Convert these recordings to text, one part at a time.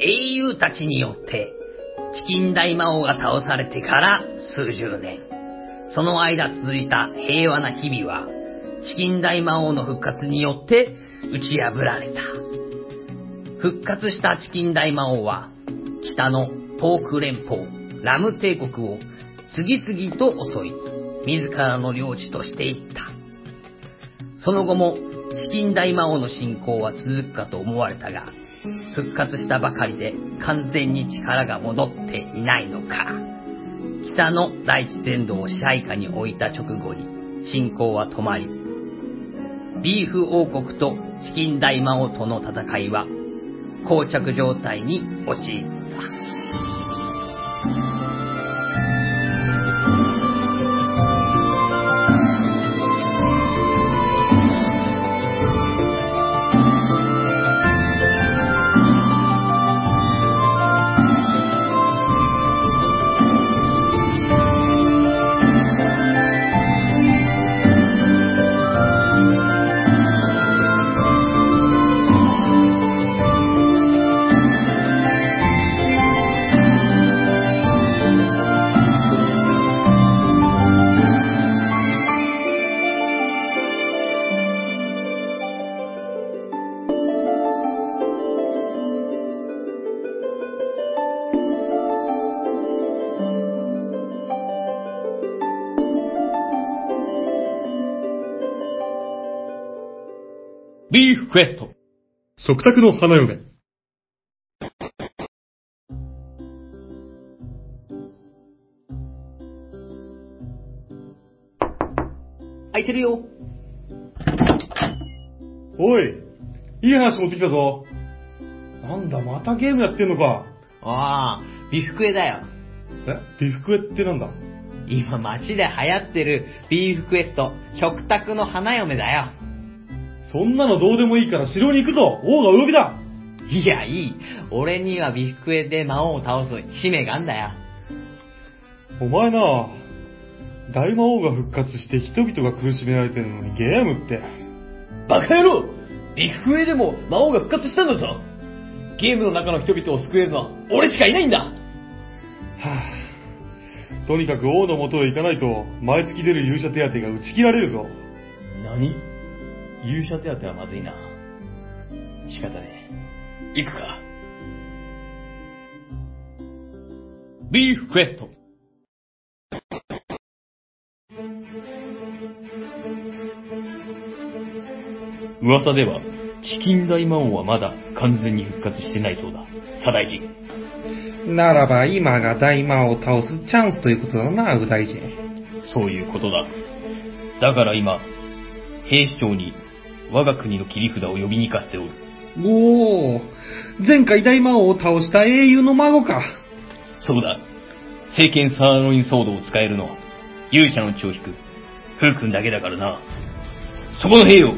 英雄たちによって、チキン大魔王が倒されてから数十年。その間続いた平和な日々は、チキン大魔王の復活によって打ち破られた。復活したチキン大魔王は、北のポーク連邦、ラム帝国を次々と襲い、自らの領地としていった。その後も、チキン大魔王の進行は続くかと思われたが、復活したばかりで完全に力が戻っていないのか。北の大地全土を支配下に置いた直後に進行は止まり、ビーフ王国とチキン大魔王との戦いは膠着状態に陥った。クエスト。食卓の花嫁。空いてるよ。おい、いい話持ってきたぞ。なんだ、またゲームやってんのか。ああ、ビフクエだよ。え？ビフクエってなんだ？今街で流行ってるビーフクエスト、食卓の花嫁だよ。そんなのどうでもいいから城に行くぞ王がお呼びだいや、いい。俺にはビフクエで魔王を倒す使命があんだよ。お前な大魔王が復活して人々が苦しめられてるのにゲームって。バカ野郎ビフクエでも魔王が復活したんだぞゲームの中の人々を救えるのは俺しかいないんだはぁ、とにかく王の元へ行かないと、毎月出る勇者手当が打ち切られるぞ。何？勇者手当はまずいな。仕方ねえ。行くか。ビーフクエスト。噂では、チキン大魔王はまだ完全に復活してないそうだ。左大臣。ならば今が大魔王を倒すチャンスということだな、右大臣。そういうことだ。だから今、兵士長に我が国の切り札を呼びに行かせておる。おお、前回大魔王を倒した英雄の孫か。そうだ。聖剣サーロインソードを使えるのは、勇者の血を引く、フー君だけだからな。そこの兵よ、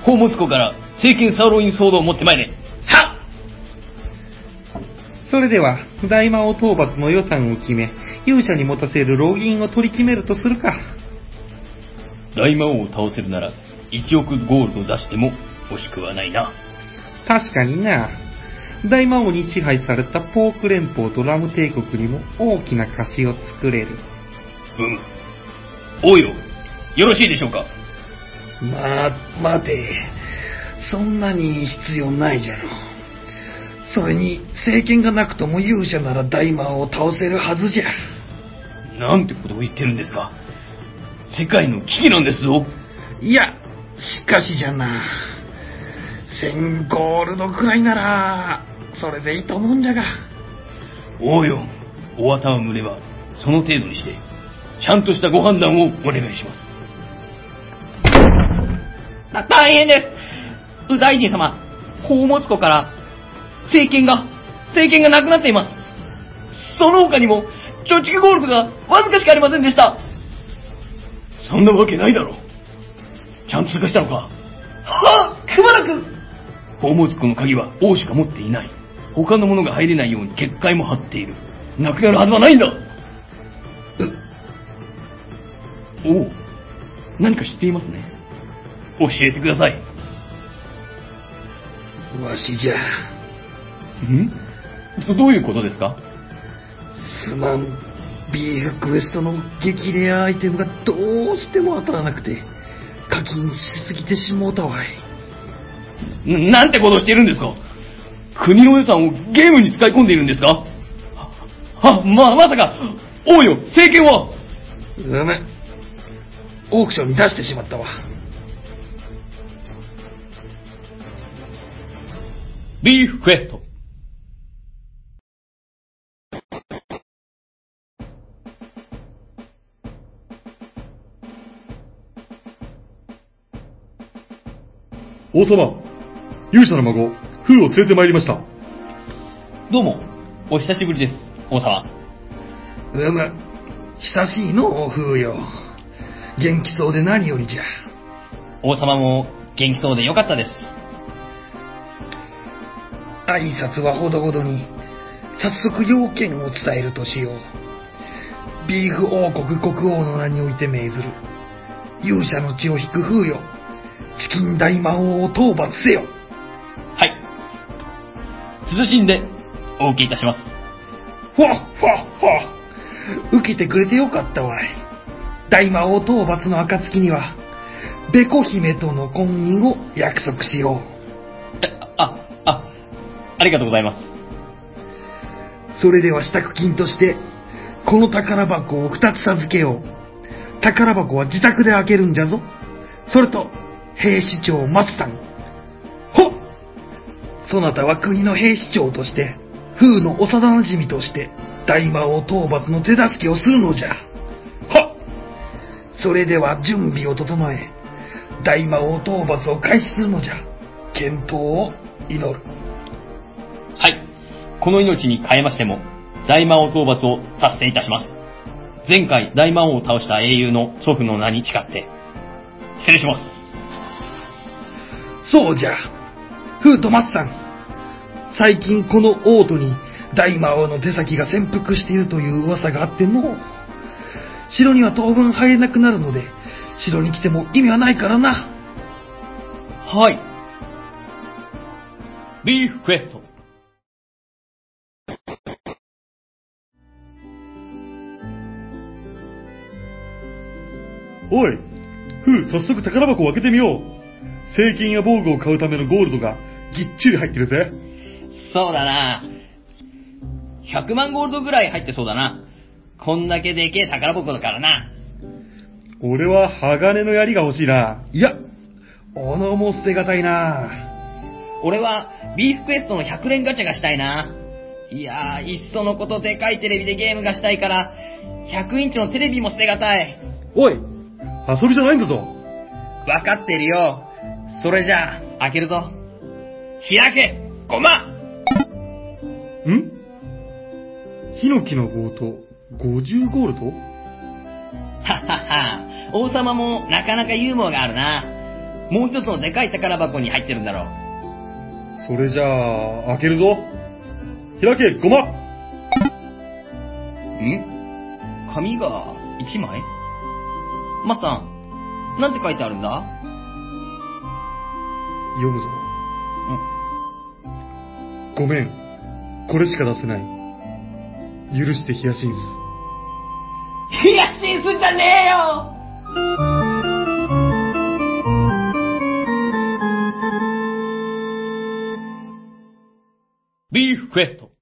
宝物庫から聖剣サーロインソードを持ってまいれ。はっそれでは、大魔王討伐の予算を決め、勇者に持たせるロギンを取り決めるとするか。大魔王を倒せるなら、1億ゴールド出しても惜しくはないな。確かにな。大魔王に支配されたポーク連邦とラム帝国にも大きな貸しを作れる。うむ。王よ、よろしいでしょうか？まあ、待て。そんなに必要ないじゃろ。それに、政権がなくとも勇者なら大魔王を倒せるはずじゃ。なんてことを言ってるんですか世界の危機なんですぞ。いや、しかしじゃな。1000ゴールドくらいなら、それでいいと思うんじゃが。王よ、お綿を群れは、その程度にして、ちゃんとしたご判断をお願いします。た大変です右大臣様、宝物庫から、政権が、政権がなくなっています。その他にも、貯蓄ゴールドがわずかしかありませんでした。そんなわけないだろう。ちゃんと通過したのか？はっくまなく宝物庫の鍵は王しか持っていない。他の者が入れないように結界も張っている。なくなるはずはないんだおお、何か知っていますね。教えてください。わしじゃ。ん？どどういうことですか？すまん。ビーフクエストの激レアアイテムがどうしても当たらなくて、課金しすぎてしもうたわい。んなんてことをしているんですか？国の予算をゲームに使い込んでいるんですか？は、ま、まさか、王よ、政権は？うむ。オークションに出してしまったわ。ビーフクエスト。王様、勇者の孫、風を連れてまいりました。どうも、お久しぶりです、王様。うむ。久しいの、風よ。元気そうで何よりじゃ。王様も元気そうでよかったです。挨拶はほどほどに、早速要件を伝えるとしよう。ビーフ王国国王の名において命ずる。勇者の血を引く風よ。チキン大魔王を討伐せよ。はい。謹んで、お受けいたします。ふわっふわっふわ。受けてくれてよかったわい。大魔王討伐の暁には、ベコ姫との婚姻を約束しよえ、あ、あ、ありがとうございます。う。それでは支度金として、この宝箱を二つ授けよう。宝箱は自宅で開けるんじゃぞ。それと、兵士長松さん。ほっそなたは国の兵士長として、風の幼馴染として、大魔王討伐の手助けをするのじゃ。はっそれでは準備を整え、大魔王討伐を開始するのじゃ。健闘を祈る。はい。この命に変えましても、大魔王討伐を達成いたします。前回大魔王を倒した英雄の祖父の名に誓って、失礼します。そうじゃ。フートマスさん。最近この王都に大魔王の手先が潜伏しているという噂があってのう。城には当分入れなくなるので、城に来ても意味はないからな。はい。ビーフクエスト。おい、風、早速宝箱を開けてみよう。聖金や防具を買うためのゴールドがぎっちり入ってるぜ。そうだな。100万ゴールドぐらい入ってそうだな。こんだけでけえ宝箱だからな。俺は鋼の槍が欲しいな。いや、斧も捨てがたいな。俺はビーフクエストの100連ガチャがしたいな。いやー、いっそのことでかいテレビでゲームがしたいから、100インチのテレビも捨てがたい。おい、遊びじゃないんだぞ。わかってるよ。それじゃあ、開けるぞ。開けごまん？ヒノキの棒と50ゴールド？はっはっは。王様もなかなかユーモアがあるな。もう一つのでかい宝箱に入ってるんだろう。それじゃあ、開けるぞ。開け、ごまん紙が1枚？マスタン、なんて書いてあるんだ？読むぞ。ごめん。これしか出せない。許してヒヤシンス。ヒヤシンスじゃねえよビーフクエスト。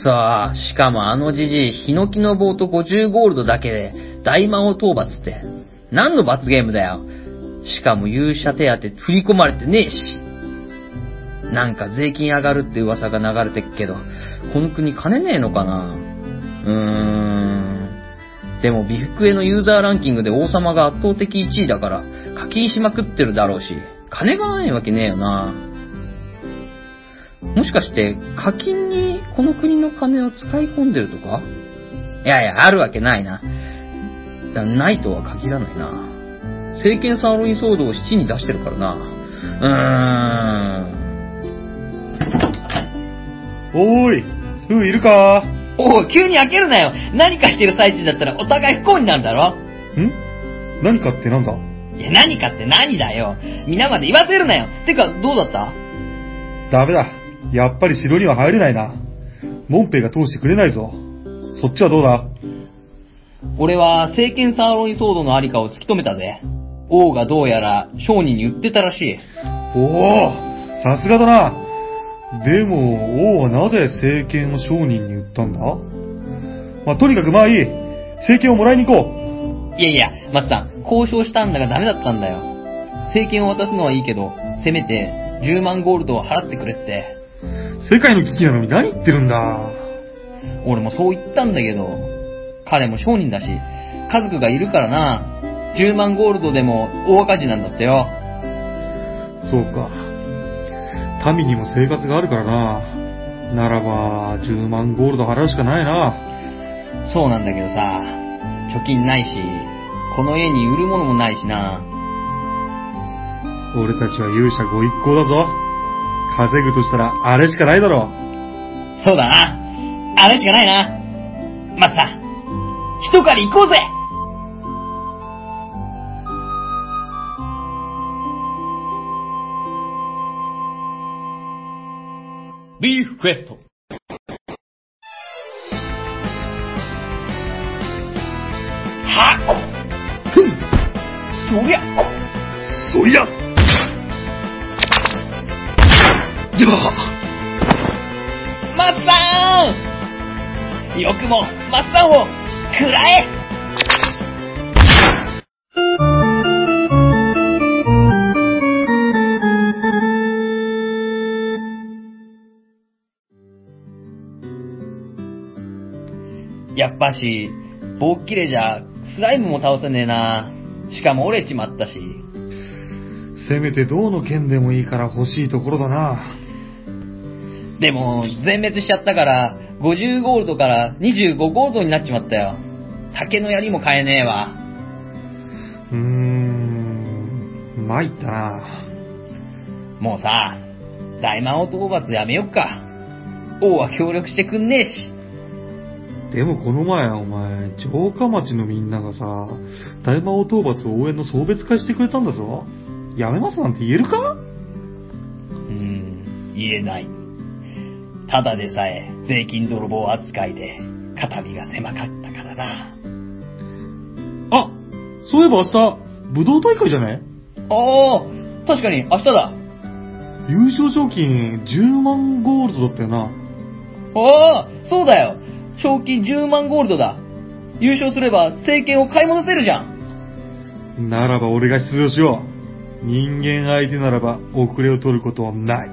くそー、しかもあのじじい、ヒノキの棒と50ゴールドだけで大魔王討伐って、何の罰ゲームだよ。しかも勇者手当振り込まれてねえし。なんか税金上がるって噂が流れてっけど、この国金ねえのかなうーん。でも、ビフクエのユーザーランキングで王様が圧倒的1位だから、課金しまくってるだろうし、金がないわけねえよな。もしかして、課金にこの国の金を使い込んでるとか？いやいや、あるわけないな。だないとは限らないな。政権サーロイン騒動を7に出してるからな。うーん。おーい、ふういるか？おい、急に開けるなよ。何かしてる最中だったらお互い不幸になるだろ？ん？何かってなんだ？いや、何かって何だよ。皆まで言わせるなよ。てか、どうだった？ダメだ。やっぱり城には入れないな。門兵が通してくれないぞ。そっちはどうだ？俺は、聖剣サーロインソードのありかを突き止めたぜ。王がどうやら商人に売ってたらしい。おおさすがだな。でも、王はなぜ聖剣を商人に売ったんだ？まあ、とにかくまあいい。聖剣をもらいに行こいやいや、松さん、交渉したんだがダメだったんだよ。聖剣を渡すのはいいけど、せめて10万ゴールドを払ってくれって。う。世界の危機なのに何言ってるんだ？俺もそう言ったんだけど、彼も商人だし、家族がいるからな。10万ゴールドでも大赤字なんだってよ。そうか。民にも生活があるからな。ならば、10万ゴールド払うしかないな。そうなんだけどさ、貯金ないし、この家に売るものもないしな。俺たちは勇者ご一行だぞ。稼ぐとしたら、あれしかないだろそうだな。あれしかないな。松さん、一狩り行こうぜビーフクエスト。やっぱし、棒っきれじゃ、スライムも倒せねえな。しかも折れちまったし。せめて銅の剣でもいいから欲しいところだな。でも、全滅しちゃったから、50ゴールドから25ゴールドになっちまったよ。竹の槍も買えねえわ。うーん、参ったな。もうさ、大魔王討伐やめよっか。王は協力してくんねえし。でもこの前、お前、城下町のみんながさ、大魔王討伐応援の送別会してくれたんだぞ。やめますなんて言えるか？うーん、言えない。ただでさえ、税金泥棒扱いで、肩身が狭かったからな。あ、そういえば明日、武道大会じゃねああ、確かに明日だ。優勝賞金10万ゴールドだったよな。ああ、そうだよ。賞金10万ゴールドだ。優勝すれば、政権を買い戻せるじゃん。ならば俺が出場しよう。人間相手ならば遅れを取ることはない。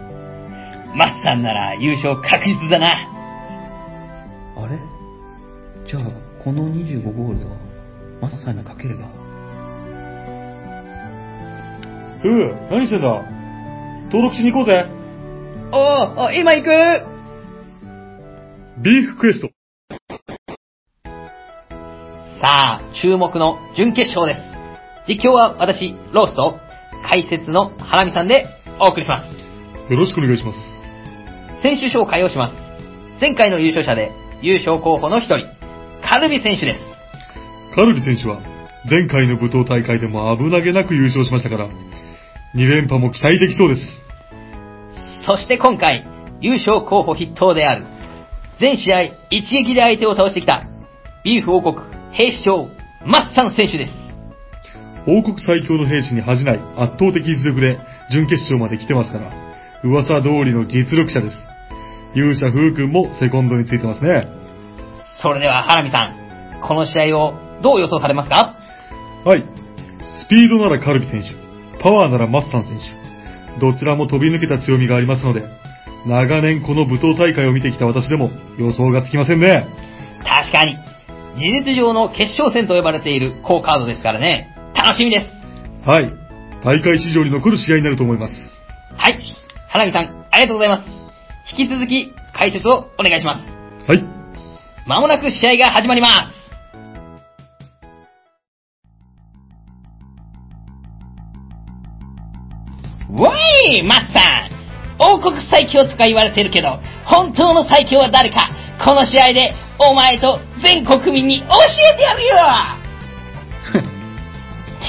マスさんなら優勝確実だな。あれ？じゃあ、この25ゴールド、マスさんにかければ？ふう、何してんだ？登録しに行こうぜ。ああ、今行くビーフクエスト。さあ、注目の準決勝です。実況は私、ロースと、解説のハラミさんでお送りします。よろしくお願いします。選手紹介をします。前回の優勝者で、優勝候補の一人、カルビ選手です。カルビ選手は、前回の武闘大会でも危なげなく優勝しましたから、2連覇も期待できそうです。そして今回、優勝候補筆頭である、全試合一撃で相手を倒してきた、ビーフ王国兵士長、マッサン選手です。王国最強の兵士に恥じない圧倒的実力で準決勝まで来てますから、噂通りの実力者です。勇者風君もセコンドについてますね。それでは、ハラミさん、この試合をどう予想されますか？はい。スピードならカルビ選手、パワーならマッサン選手。どちらも飛び抜けた強みがありますので、長年この武闘大会を見てきた私でも予想がつきませんね。確かに、事実上の決勝戦と呼ばれている好カードですからね。楽しみです。はい。大会史上に残る試合になると思います。はい。花見さん、ありがとうございます。引き続き、解説をお願いします。はい。まもなく試合が始まります。わいマッさん王国最強とか言われてるけど、本当の最強は誰か、この試合で、お前と全国民に教えてやるよ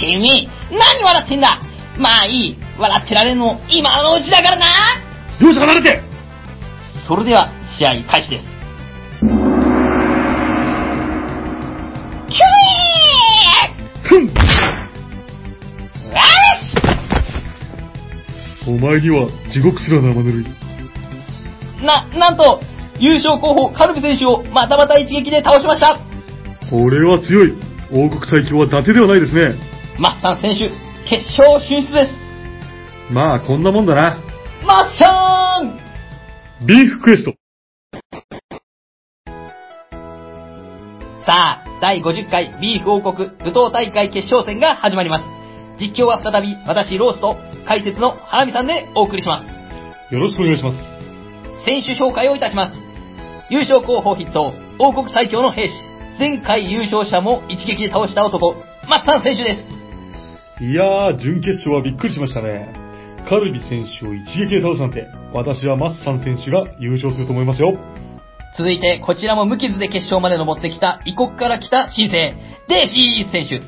君、何笑ってんだ？まあいい。笑ってられるの今のうちだからな両者離れてそれでは、試合開始です。キュイーよしお前には地獄すら生ぬるい。な、なんと、優勝候補カルビ選手をまたまた一撃で倒しましたこれは強い。王国最強は伊達ではないですね。マッサン選手、決勝進出ですまあ、こんなもんだな。マッサンビーフクエスト。さあ、第50回ビーフ王国武闘大会決勝戦が始まります。実況は再び私ロースと解説のハラミさんでお送りします。よろしくお願いします。選手紹介をいたします。優勝候補筆頭、王国最強の兵士、前回優勝者も一撃で倒した男、マッサン選手です。いやー、準決勝はびっくりしましたね。カルビ選手を一撃で倒すなんて、私はマッサン選手が優勝すると思いますよ。続いて、こちらも無傷で決勝まで登ってきた異国から来た新星、デイシー選手。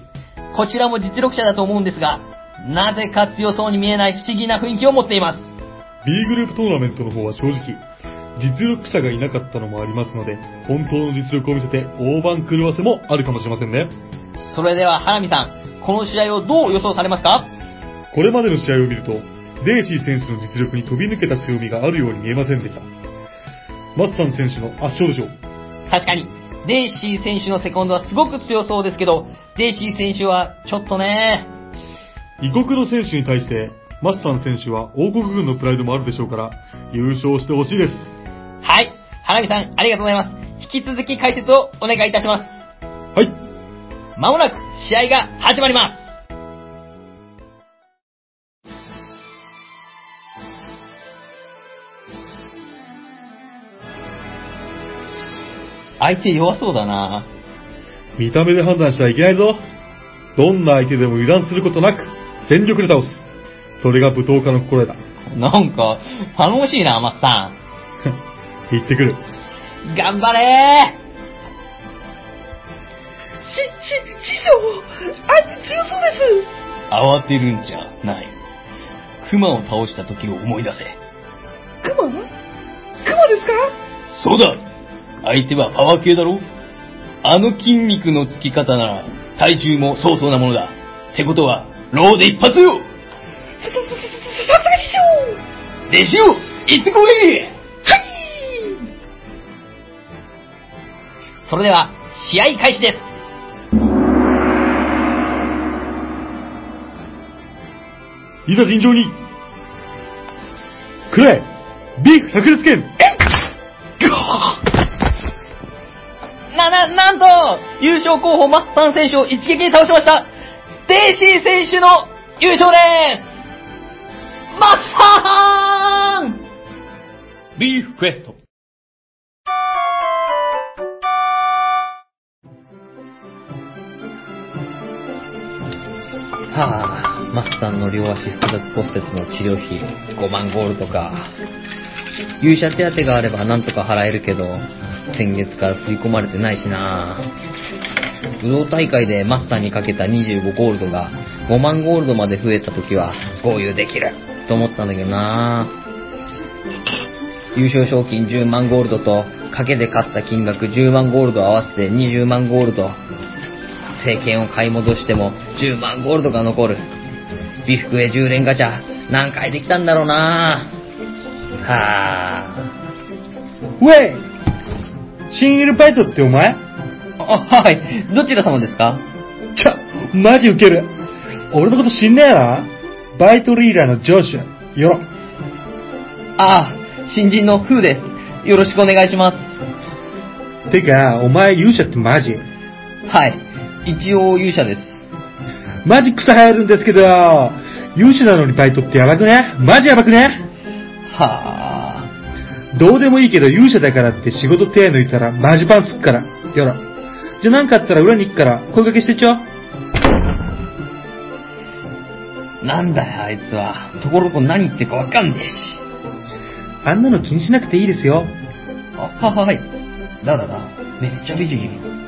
こちらも実力者だと思うんですが、なぜか強そうに見えない不思議な雰囲気を持っています。B グループトーナメントの方は正直、実力者がいなかったのもありますので、本当の実力を見せて大番狂わせもあるかもしれませんね。それでは、ハラミさん、この試合をどう予想されますか？これまでの試合を見ると、デイシー選手の実力に飛び抜けた強みがあるように見えませんでした。マッサン選手の圧勝でしょう。確かに、デイシー選手のセコンドはすごく強そうですけど、デイシー選手はちょっとね、異国の選手に対して、マッサン選手は王国軍のプライドもあるでしょうから、優勝してほしいです。はい、ハラミさん、ありがとうございます。引き続き解説をお願いいたします。はい。まもなく試合が始まります。相手弱そうだな見た目で判断してはいけないぞ。どんな相手でも油断することなく、全力で倒す。それが舞踏家の心得だ。なんか、頼もしいな、マッサ行ってくる。ん。頑張れし、し、師匠相手強そうです慌てるんじゃない。熊を倒した時を思い出せ。クマクマですか？そうだ相手はパワー系だろあの筋肉のつき方なら、体重も相当なものだ。ってことは、ローで一発よさ、さ、さ、さ、さすが師匠弟子よ行ってこいそれでは、試合開始です。いざ尋常に。くらえビーフ百裂拳な、な、なんと、優勝候補マッサン選手を一撃で倒しました。デイシー選手の優勝ですマッサンビーフクエスト。はあ、マスターの両足複雑骨折の治療費5万ゴールドか。勇者手当があればなんとか払えるけど、先月から振り込まれてないしな。武道大会でマスターにかけた25ゴールドが5万ゴールドまで増えた時は合流できると思ったんだけどな。優勝賞金10万ゴールドと賭けで勝った金額10万ゴールド合わせて20万ゴールド。政権を買い戻しても10万ゴールドが残る。美福へ10連ガチャ、何回できたんだろうなはぁ。ウェイシングルバイトってお前？あ、はい。どちら様ですか？ちょ、マジウケる。俺のこと知んねえなバイトリーダーのジョシュ。よろ。ああ、新人のフーです。よろしくお願いしまてか、お前勇者ってマジ？す。はい。一応勇者です。マジ草生えるんですけど、勇者なのにバイトってやばくね？マジやばくね？はあ。どうでもいいけど勇者だからって仕事手抜いたらマジパンつくから。よろ。じゃあなんかあったら裏に行くから声かけしてちょ。なんだよ、あいつは。ところどころ何言ってるかわかんねえし。あんなの気にしなくていいですよ。あ、は、は、はい。だだだ。めっちゃ美人。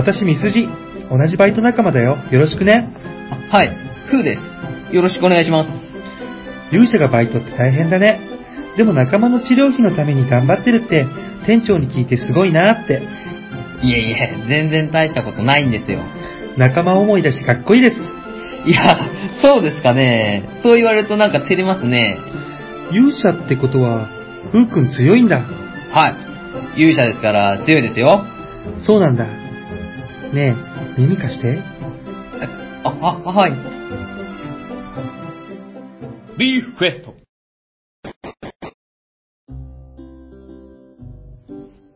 私ミスジ。同じバイト仲間だよ。よろしくね。はい、フーです。よろしくお願いします。勇者がバイトって大変だね。でも仲間の治療費のために頑張ってるって、店長に聞いてすごいなって。いえいえ、全然大したことないんですよ。仲間思いだしかっこいいです。いや、そうですかね。そう言われるとなんか照れますね。勇者ってことは、ふうくん強いんだ。はい。勇者ですから強いですよ。そうなんだ。ねえ、耳貸して。あ、あ、はい。ビーフクエスト。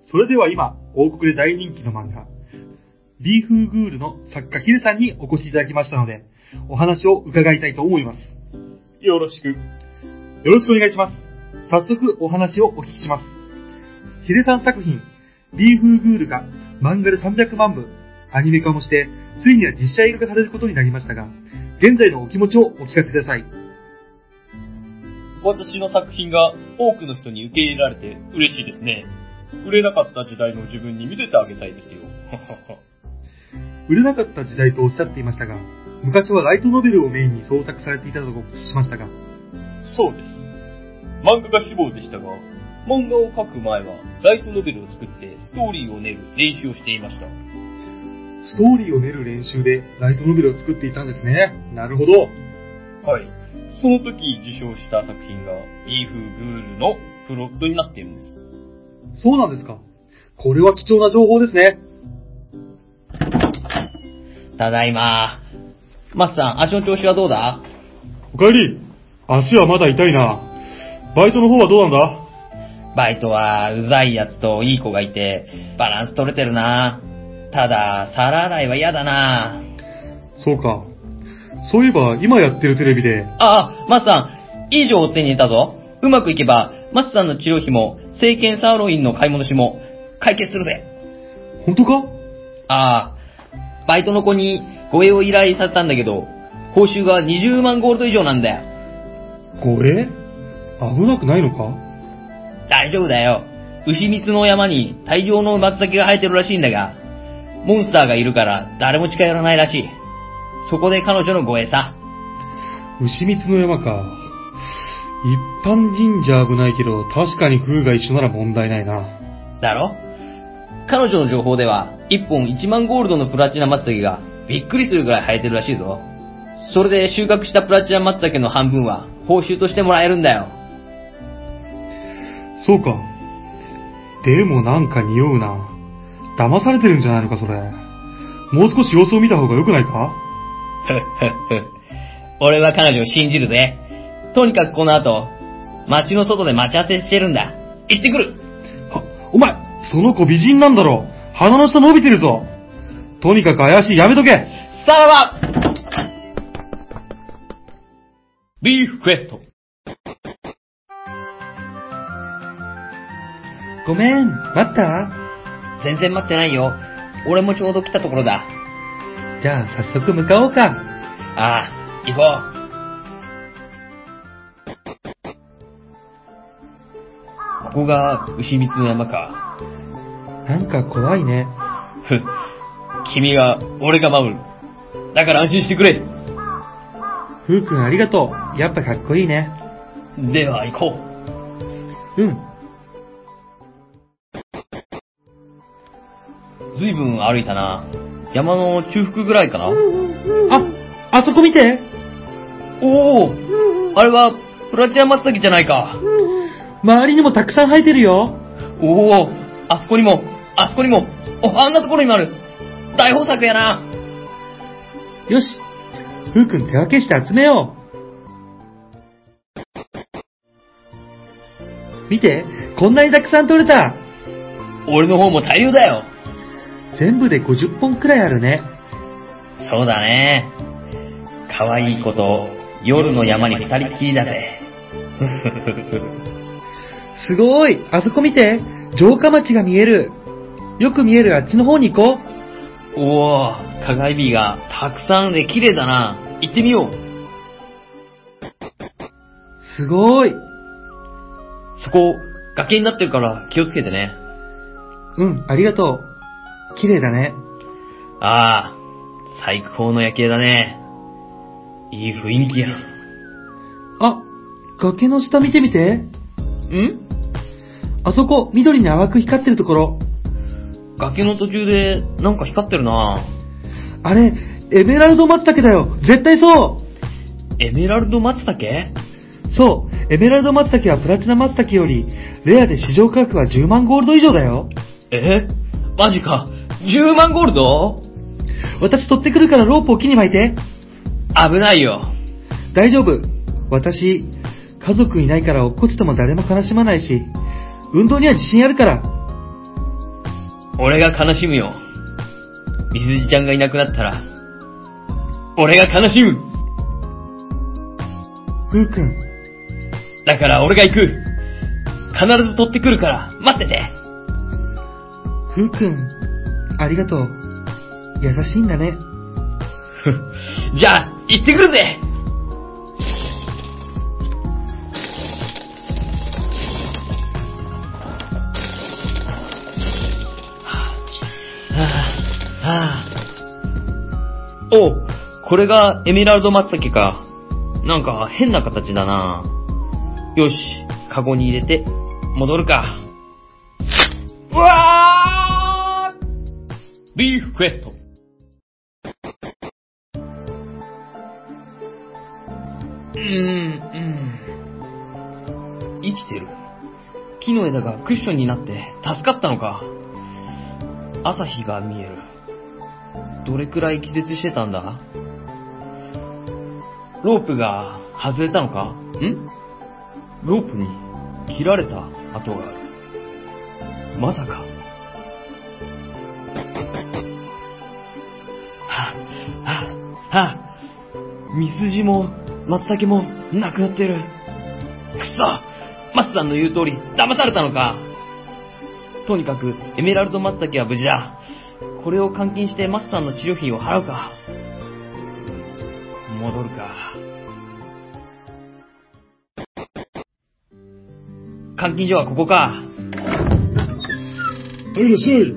それでは今、王国で大人気の漫画、ビーフーグールの作家ヒデさんにお越しいただきましたので、お話を伺いたいと思います。よろしく。よろしくお願いします。早速お話をお聞きします。ヒデさん作品、ビーフーグールが漫画で300万部、アニメ化もして、ついには実写映画化されることになりましたが、現在のお気持ちをお聞かせください。私の作品が多くの人に受け入れられて嬉しいですね。売れなかった時代の自分に見せてあげたいですよ。売れなかった時代とおっしゃっていましたが、昔はライトノベルをメインに創作されていたとしましたが、そうです。漫画が志望でしたが、漫画を描く前はライトノベルを作ってストーリーを練る練習をしていました。ストーリーを練る練習でライトノベルを作っていたんですね。なるほど。はい。その時受賞した作品がビーフグールのプロットになっているんです。そうなんですか。これは貴重な情報ですね。ただいま。マスさん、足の調子はどうだ？おかえり。足はまだ痛いな。バイトの方はどうなんだ？バイトはうざいやつといい子がいて、バランス取れてるな。ただ、皿洗いは嫌だな。そうか。そういえば、今やってるテレビで、あ、マスさん、いい情報手に入れたぞ。うまくいけば、マスさんの治療費も、聖剣サーロインの買い戻しも、解決するぜ。本当か？ああ、バイトの子に護衛を依頼されたんだけど、報酬が20万ゴールド以上なんだよ。護衛？危なくないのか？大丈夫だよ。牛蜜の山に大量の松茸が生えてるらしいんだが、モンスターがいるから誰も近寄らないらしい。そこで彼女の護衛さ。牛蜜の山か。一般人じゃ危ないけど、確かに風が一緒なら問題ないな。だろ？彼女の情報では、1本1万ゴールドのプラチナ松茸がびっくりするぐらい生えてるらしいぞ。それで収穫したプラチナ松茸の半分は報酬としてもらえるんだよ。そうか。でもなんか匂うな。騙されてるんじゃないのか、それ。もう少し様子を見た方が良くないか？ふっふっふ。俺は彼女を信じるぜ。とにかくこの後、街の外で待ち合わせしてるんだ。行ってくるは、お前、その子美人なんだろ鼻の下伸びてるぞとにかく怪しい、やめとけさらばビーフクエスト。ごめん、待った全然待ってないよ。俺もちょうど来たところだ。じゃあ早速向かおうか。ああ、行こう。ここが牛蜜の山か。なんか怖いね。ふっ。君が、俺が守る。だから安心してくれ。ふうくんありがとう。やっぱかっこいいね。では行こう。うん。ずいぶん歩いたな。山の中腹ぐらいかな。あ、あそこ見ておおあれは、プラチナ松茸じゃないか。周りにもたくさん生えてるよ。おおあそこにも、あそこにも、お、あんなところにもある。大豊作やな。よし。ふうくん手分けして集めよう。見て、こんなにたくさん取れた。俺の方も大量だよ。全部で50本くらいあるね。そうだね。可愛い子と夜の山に二人っきりだぜ。すごいあそこ見て城下町が見えるよく見えるあっちの方に行こうおお、課外日がたくさんで綺麗だな。行ってみよう。すごいそこ、崖になってるから気をつけてね。うん、ありがとう。綺麗だね。ああ、最高の夜景だね。いい雰囲気やん。あ、崖の下見てみて。ん？あそこ、緑に淡く光ってるところ。崖の途中でなんか光ってるなあれ、エメラルド松茸だよ。絶対そう。エメラルド松茸？そう、エメラルド松茸はプラチナ松茸より、レアで市場価格は10万ゴールド以上だよ。え？マジか。10万ゴールド？私取ってくるからロープを木に巻いて。危ないよ。大丈夫。私、家族いないから落っこちても誰も悲しまないし、運動には自信あるから。俺が悲しむよ。みすじちゃんがいなくなったら、俺が悲しむ。ふうくん、だから俺が行く。必ず取ってくるから、待ってて。ふうくん、ありがとう。優しいんだね。じゃあ、行ってくるぜはぁ、はぁ、おうこれがエメラルド松茸か。なんか変な形だな。よし、カゴに入れて、戻るか。うわービーフクエスト。うーん、うん。生きてる。木の枝がクッションになって助かったのか。朝日が見える。どれくらい気絶してたんだ？ロープが外れたのか？ん？ロープに切られた跡がある。まさか。はぁ、はぁ、ミスジも松茸もなくなってる。くそマスさんの言う通り、騙されたのか。とにかく、エメラルド松茸は無事だ。これを換金してマスさんの治療費を払うか。戻るか。換金所はここか。はい、いらっしゃい。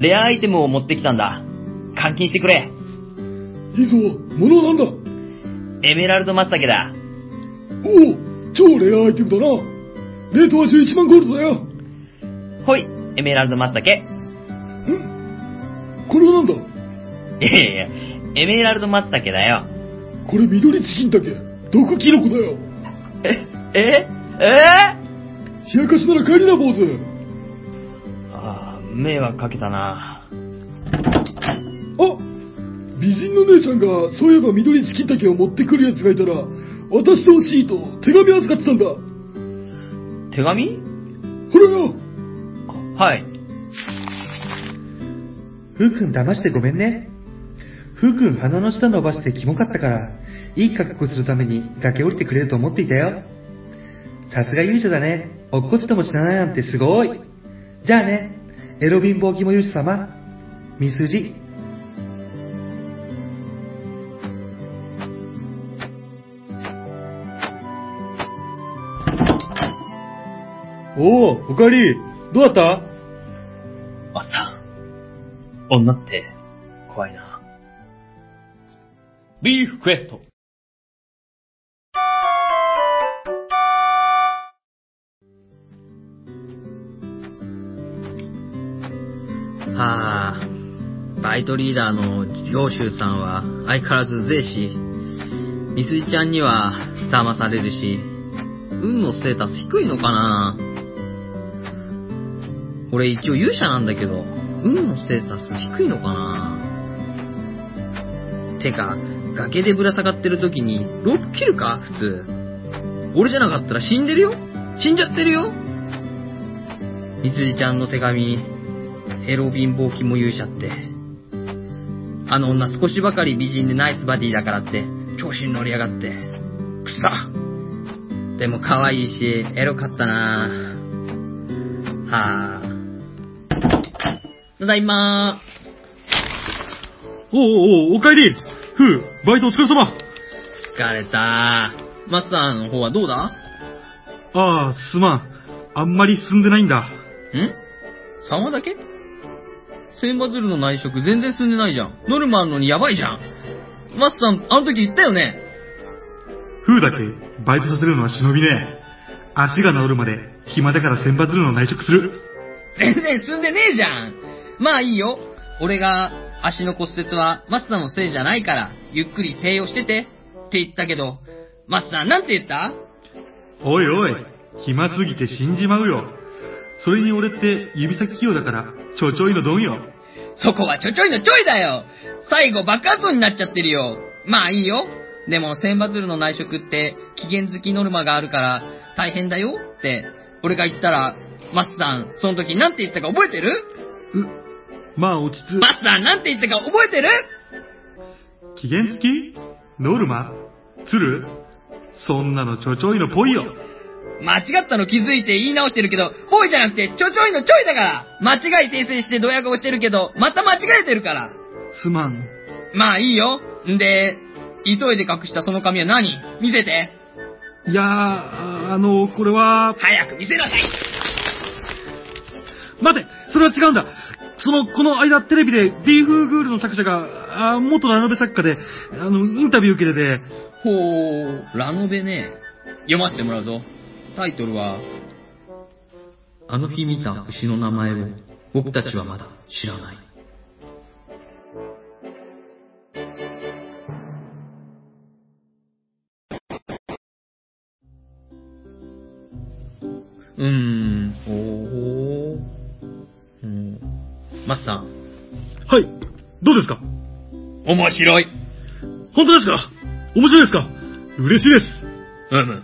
レアアイテムを持ってきたんだ。換金してくれ。いいぞ、物はなんだエメラルド松茸だ。おお、超レアアイテムだな。レートは11万ゴールドだよ。ほい、エメラルド松茸。これはなんだ？いやいや、エメラルド松茸だよ。これ緑チキン茸。毒キノコだよ。え、ええ？冷やかしなら帰りな、坊主。ああ、迷惑かけたな。あ美人の姉ちゃんが、そういえば緑チキン茸を持ってくる奴がいたら、渡してほしいと手紙預かってたんだ。手紙？ほらよ。はい。ふうくん騙してごめんね。ふうくん鼻の下伸ばしてキモかったから、いい格好するために崖降りてくれると思っていたよ。さすが勇者だね。落っこちても死なないなんてすごい。じゃあね、エロ貧乏肝勇者様、みすじ。おお、おかえり。どうだった？マスさん、女って怖いな。ビーフクエスト。はあ、バイトリーダーの領州さんは相変わらずうぜえし、みすじちゃんには騙されるし、運のステータス低いのかな俺一応勇者なんだけど、運のステータス低いのかな？てか、崖でぶら下がってる時にロープ切るか？普通。俺じゃなかったら死んでるよ？死んじゃってるよ？みすじちゃんの手紙、エロ貧乏肝勇者って。あの女少しばかり美人でナイスバディだからって、調子に乗りやがって。くそでも可愛いし、エロかったなぁはぁ。ただいまおうおうおう、おかえり。ふう、バイトお疲れ様。ー。疲れたマスターの方はどうだ？ああ、すまん。あんまり進んでないんだ。ん ?3 話だけ？千羽鶴の内職全然進んでないじゃん。ノルマあんのにやばいじゃん。マスさん、あの時言ったよね？風だけバイトさせるのは忍びねえ。足が治るまで暇だから千羽鶴の内職する。全然進んでねえじゃん。まあいいよ。俺が足の骨折はマスさんのせいじゃないから、ゆっくり静養してて。って言ったけど、マスさんなんて言った？おいおい、暇すぎて死んじまうよ。それに俺って指先器用だから、ちょちょいのドンよ。そこはちょちょいのちょいだよ。最後爆発音になっちゃってるよ。まあいいよ。でも千羽鶴の内職って期限付きノルマがあるから大変だよって、俺が言ったら、マスさん、その時なんて言ったか覚えてる？まあ落ち着マスさんなんて言ったか覚えてる？期限付き？ノルマ？鶴？そんなのちょちょいのぽいよ。間違ったの気づいて言い直してるけど、ぽいじゃなくてちょちょいのちょいだから。間違い訂正してドヤ顔してるけど、また間違えてるから。すまん。まあいいよ。んで、急いで隠したその紙は何？見せて。いやー、ああの、これは、早く見せなさい。待てそれは違うんだその、この間テレビで、ビーフーグールの作者が、あー元ラノベ作家で、あの、インタビュー受けてて、ほう、ラノベね。読ませてもらうぞ。タイトルは、あの日見た牛の名前を僕たちはまだ知らない。うーさん、はい、どうですか？面白い。本当ですか？面白いですか？嬉しいです。うむ。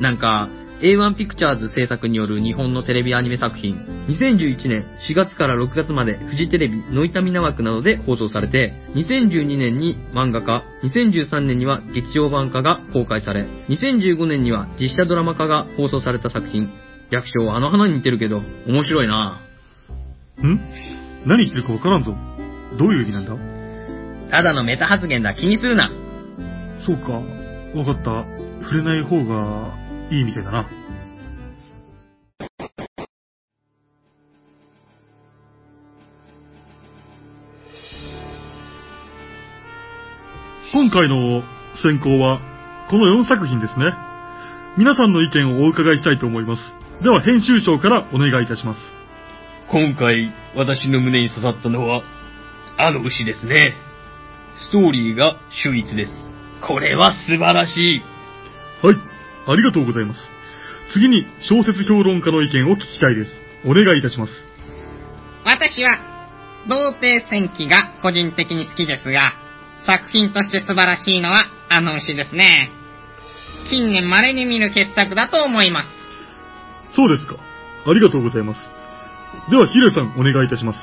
なんか、A1 ピクチャーズ制作による日本のテレビアニメ作品、2011年4月から6月までフジテレビノイタミナ枠などで放送されて、2012年に漫画化、2013年には劇場版化が公開され、2015年には実写ドラマ化が放送された作品。役所はあの花に似てるけど、面白いなん？何言ってるかわからんぞ。どういう意味なんだ？ただのメタ発言だ、気にするな。そうか。わかった。触れない方がいいみたいだな。今回の選考は、この4作品ですね。皆さんの意見をお伺いしたいと思います。では編集長からお願いいたします。今回、私の胸に刺さったのは、あの牛ですね。ストーリーが秀逸です。これは素晴らしい。はい。ありがとうございます。次に小説評論家の意見を聞きたいです。お願いいたします。私は、童貞戦記が個人的に好きですが、作品として素晴らしいのはあの牛ですね。近年稀に見る傑作だと思います。そうですか。ありがとうございます。では、ヒレさん、お願いいたします。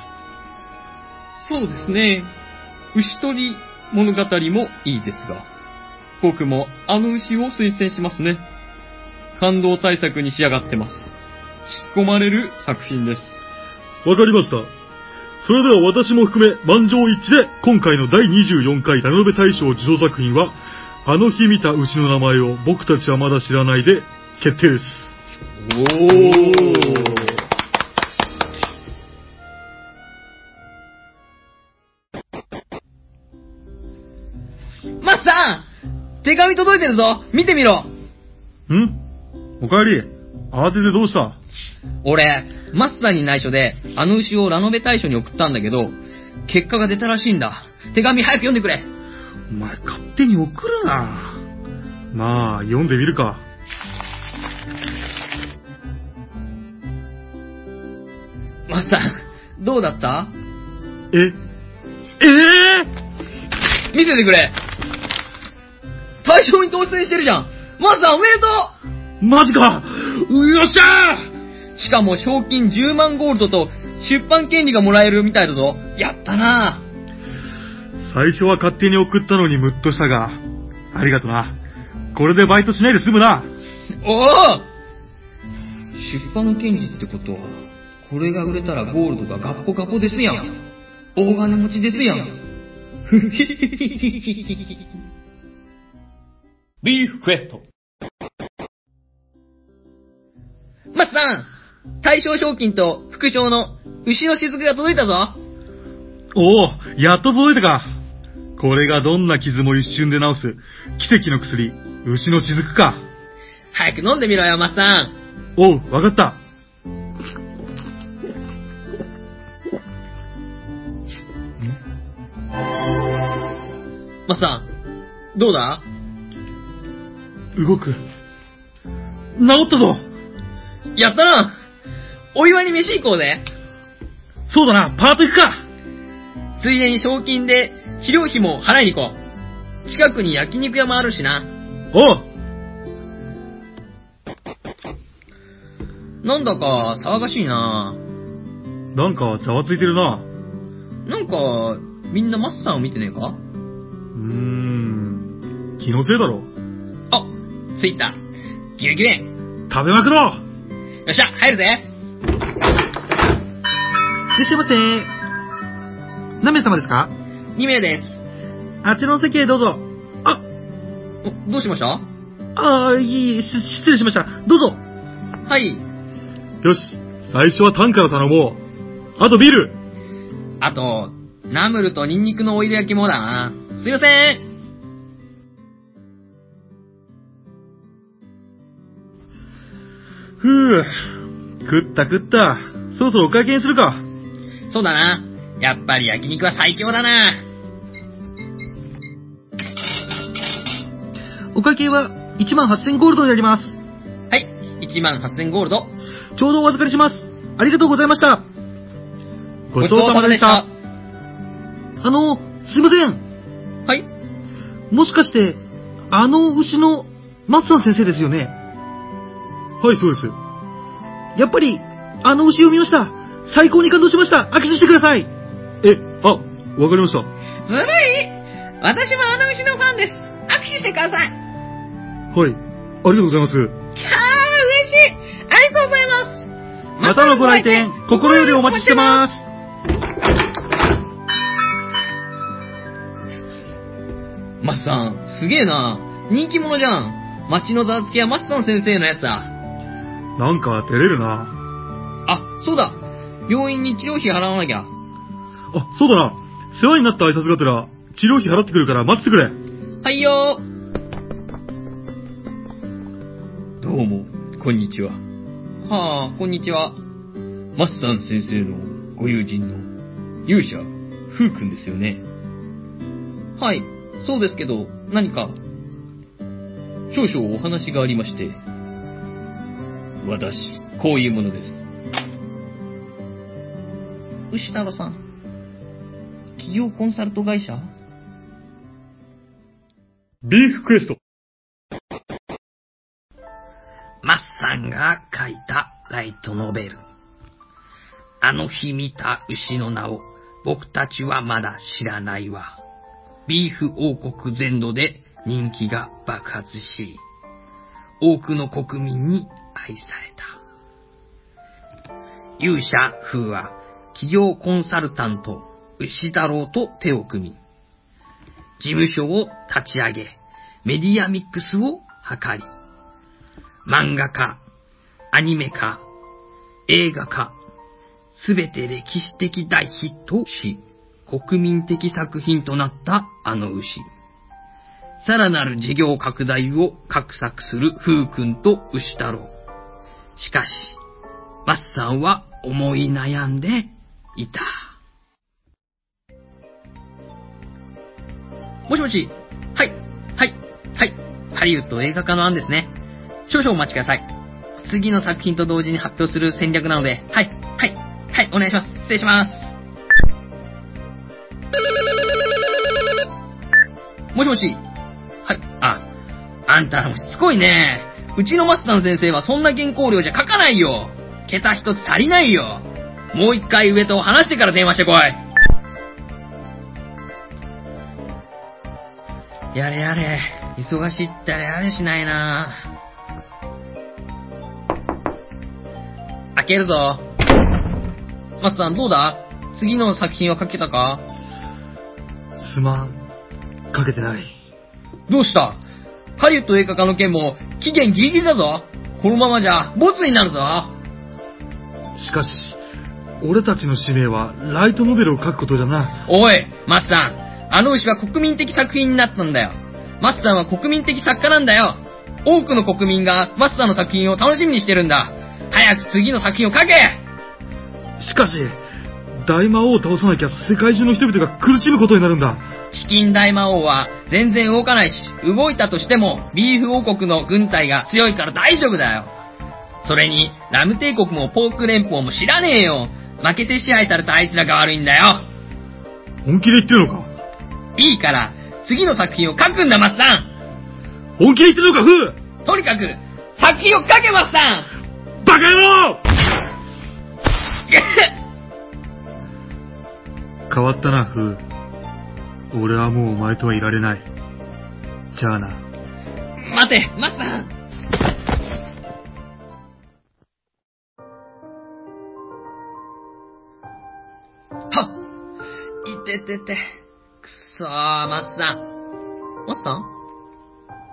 そうですね。牛取り物語もいいですが、僕もあの牛を推薦しますね。感動対策に仕上がってます。引き込まれる作品です。わかりました。それでは私も含め満場一致で今回の第24回ラノベ大賞受賞作品は、あの日見た牛の名前を僕たちはまだ知らないで決定です。おー。手紙届いてるぞ。見てみろ。ん？おかえり。慌ててどうした？俺、マスさんに内緒で、あの牛をラノベ大賞に送ったんだけど、結果が出たらしいんだ。手紙早く読んでくれ。お前勝手に送るな。まあ、読んでみるか。マスさん、どうだった？え、ええ見せてくれ大賞に当選してるじゃんマスさんおめでとー、マジかよっしゃうしかも賞金10万ゴールドと出版権利がもらえるみたいだぞやったな最初は勝手に送ったのにムッとしたが、ありがとな。これでバイトしないで済むな。おお出版の権利ってことは、これが売れたらゴールドがガッポガポですやん。大金持ちですやん。ふひひひひひひビーフクエスト。マスさん大賞賞金と副賞の牛の雫が届いたぞおお、やっと届いたか。これがどんな傷も一瞬で治す奇跡の薬、牛の雫か。早く飲んでみろよ、マスさん。おう、わかった。マスさん、どうだ？動く。治ったぞやったなお祝いに飯行こうぜ。そうだな、パート行くかついでに賞金で治療費も払いに行こう。近くに焼肉屋もあるしな。おうなんだか騒がしいななんかざわついてるな。なんか、みんなマスさんを見てねえか？うーん。気のせいだろ。あ、着いた。ギュギュ円。食べまくろうよっしゃ、入るぜ。いらっしゃいませ。何名様ですか？2名です。あちらの席へどうぞ。あ、おどうしました？あーいい、し失礼しました。どうぞ。はい。よし、最初はタンから頼もう。あとビールあと、ナムルとニンニクのオイル焼きもだな。すいません。食った食った。そろそろお会計にするか。そうだな。やっぱり焼肉は最強だな。お会計は1万8000ゴールドになります。はい。1万8000ゴールド。ちょうどお預かりします。ありがとうございました。ごちそうさまでした。あの、すいません。はい。もしかして、あの牛の松さん先生ですよね？はい、そうです。やっぱり、あの牛を見ました。最高に感動しました。握手してください。え、あ、わかりました。ずるい私もあの牛のファンです。握手してください。はい、ありがとうございます。キャー、嬉しいありがとうございますまたのご来店、心よりお待ちしてます。マスさん、すげえな。人気者じゃん。町のざわつきはマスさん先生のやつだ。なんか照れるな。あ、そうだ。病院に治療費払わなきゃ。あ、そうだな。世話になった挨拶がてら、治療費払ってくるから待っててくれ。はいよどうも、こんにちは。はあ、こんにちは。マスさん先生のご友人の勇者、フー君ですよね。はい、そうですけど、何か。少々お話がありまして。私、こういうものです。牛太郎さん。企業コンサルト会社？ビーフクエスト。マッサンが書いたライトノベル。あの日見た牛の名を僕たちはまだ知らないわ。ビーフ王国全土で人気が爆発し、多くの国民に愛された。勇者風は企業コンサルタント牛太郎と手を組み、事務所を立ち上げ、メディアミックスを図り、漫画家、アニメ化、映画化、すべて歴史的大ヒットし、国民的作品となったあの牛。さらなる事業拡大を画策する風君と牛太郎。しかし、マッさんは思い悩んでいた。もしもし。はい、はい、はい。ハリウッド映画化の案ですね。少々お待ちください。次の作品と同時に発表する戦略なので、はい、はい、はい、お願いします。失礼します。もしもし。はい、あ、あんたらもしつこいね。うちのマスタン先生はそんな原稿料じゃ書かないよ。桁一つ足りないよ。もう一回上と話してから電話してこい。やれやれ。忙しいったらやれしないな開けるぞ。マスさんどうだ？次の作品は書けたか？すまん。かけてない。どうした？ハリウッド映画化の件も期限ギリギリだぞ。このままじゃ、ボツになるぞ。しかし、俺たちの使命はライトノベルを書くことじゃな。おい、マスさん。あの牛は国民的作品になったんだよ。マスさんは国民的作家なんだよ。多くの国民がマスさんの作品を楽しみにしてるんだ。早く次の作品を書けしかし、大魔王を倒さなきゃ世界中の人々が苦しむことになるんだ。チキン大魔王は全然動かないし、動いたとしてもビーフ王国の軍隊が強いから大丈夫だよ。それに、ラム帝国もポーク連邦も知らねえよ。負けて支配されたあいつらが悪いんだよ。本気で言ってるのか？いいから、次の作品を書くんだ、マッサン本気で言ってるのか、フーとにかく、作品を書け、マッサンバカ野郎 変わったな、フー。俺はもうお前とはいられない。じゃあな。待て、マッサンはっいててて。くそー、マッサン。マッサン？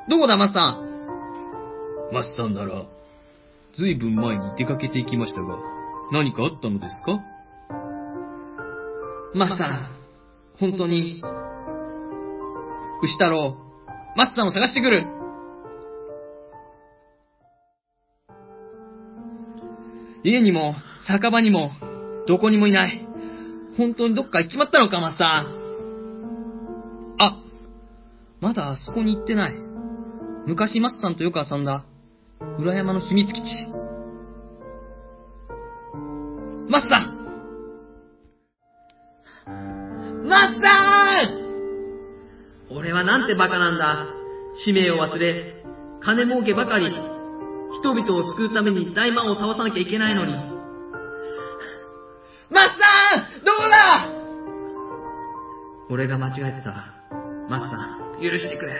どこだ、マッサン？マスさんなら、ずいぶん前に出かけていきましたが、何かあったのですか？マッサン、本当に。牛太郎、マッサンを探してくる。家にも、酒場にも、どこにもいない。本当にどっか行っちまったのか、マッサン。あ、まだあそこに行ってない。昔マッサンとよく遊んだ、裏山の秘密基地。マッサンマッサン俺はなんてバカなんだ。使命を忘れ、金儲けばかり、人々を救うために大魔王を倒さなきゃいけないのに。マッサンどこだ？俺が間違えてた。マッサン、許してくれ。は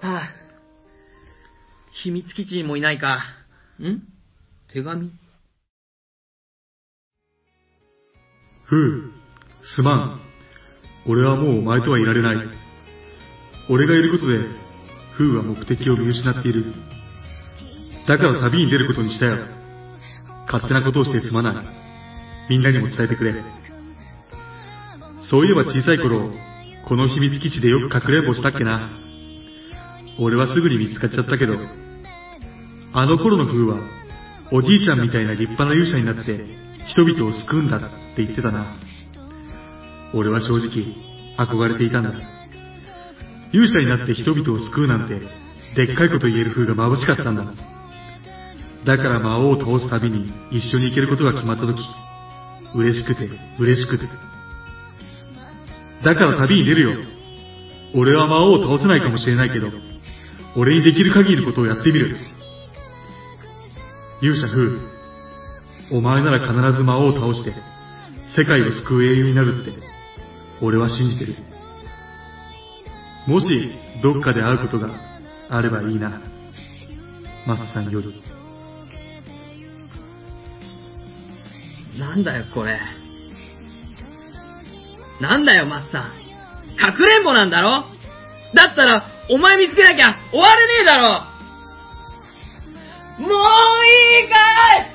ぁ、はぁ、秘密基地にもいないか。ん？手紙？フー、すまん。俺はもうお前とはいられない。俺がいることで、フーは目的を見失っている。だから旅に出ることにしたよ。勝手なことをしてすまない。みんなにも伝えてくれ。そういえば小さい頃、この秘密基地でよくかくれんぼしたっけな。俺はすぐに見つかっちゃったけど、あの頃のフーは、おじいちゃんみたいな立派な勇者になって、人々を救うんだって言ってたな。俺は正直、憧れていたんだ。勇者になって人々を救うなんて、でっかいこと言える風が眩しかったんだ。だから魔王を倒すたびに一緒に行けることが決まった時、嬉しくて、嬉しくて。だから旅に出るよ。俺は魔王を倒せないかもしれないけど、俺にできる限りのことをやってみる。勇者風、お前なら必ず魔王を倒して、世界を救う英雄になるって、俺は信じてる。もし、どっかで会うことがあればいいな。マッさんより。なんだよ、これ。なんだよ、マッサン。かくれんぼなんだろ？だったら、お前見つけなきゃ終われねえだろもういいかい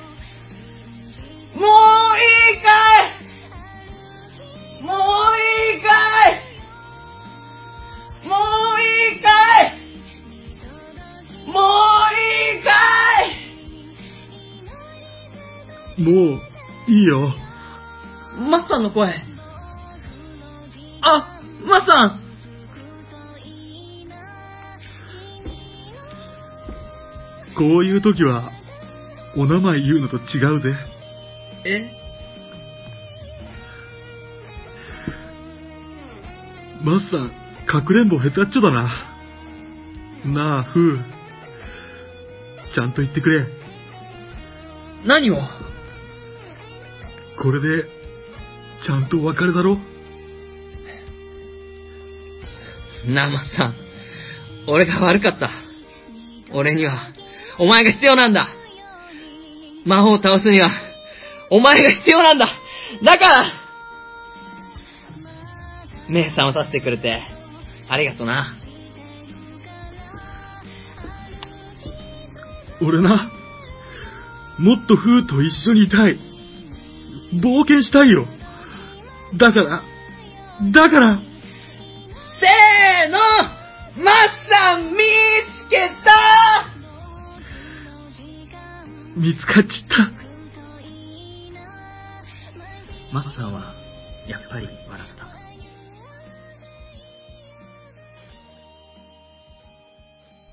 もういいかいもういいかいもういいかいもういいかいもう、いいよ。マッサンの声。あ、マッサンこういう時は、お名前言うのと違うぜ。え？マスさん、かくれんぼ下手っちょだな。なあ、フー。ちゃんと言ってくれ。何を？これで、ちゃんとお別れだろなあ、マッサン。俺が悪かった。俺には、お前が必要なんだ。魔王を倒すには、お前が必要なんだ。だから目覚まさせてくれて、ありがとな。俺な、もっとフーと一緒にいたい。冒険したいよ。だから、だから、せーのマッサン見つけた見つかっちった。マッサンは、やっぱり笑った。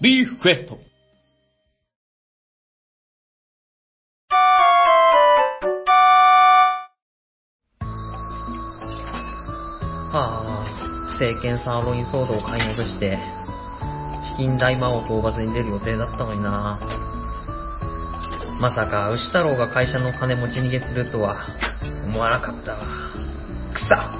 ビーフクエスト。はあ、聖剣サーロインソードを買い戻して、チキン大魔王討伐に出る予定だったのにな。まさか、牛太郎が会社の金持ち逃げするとは思わなかったわ。くさ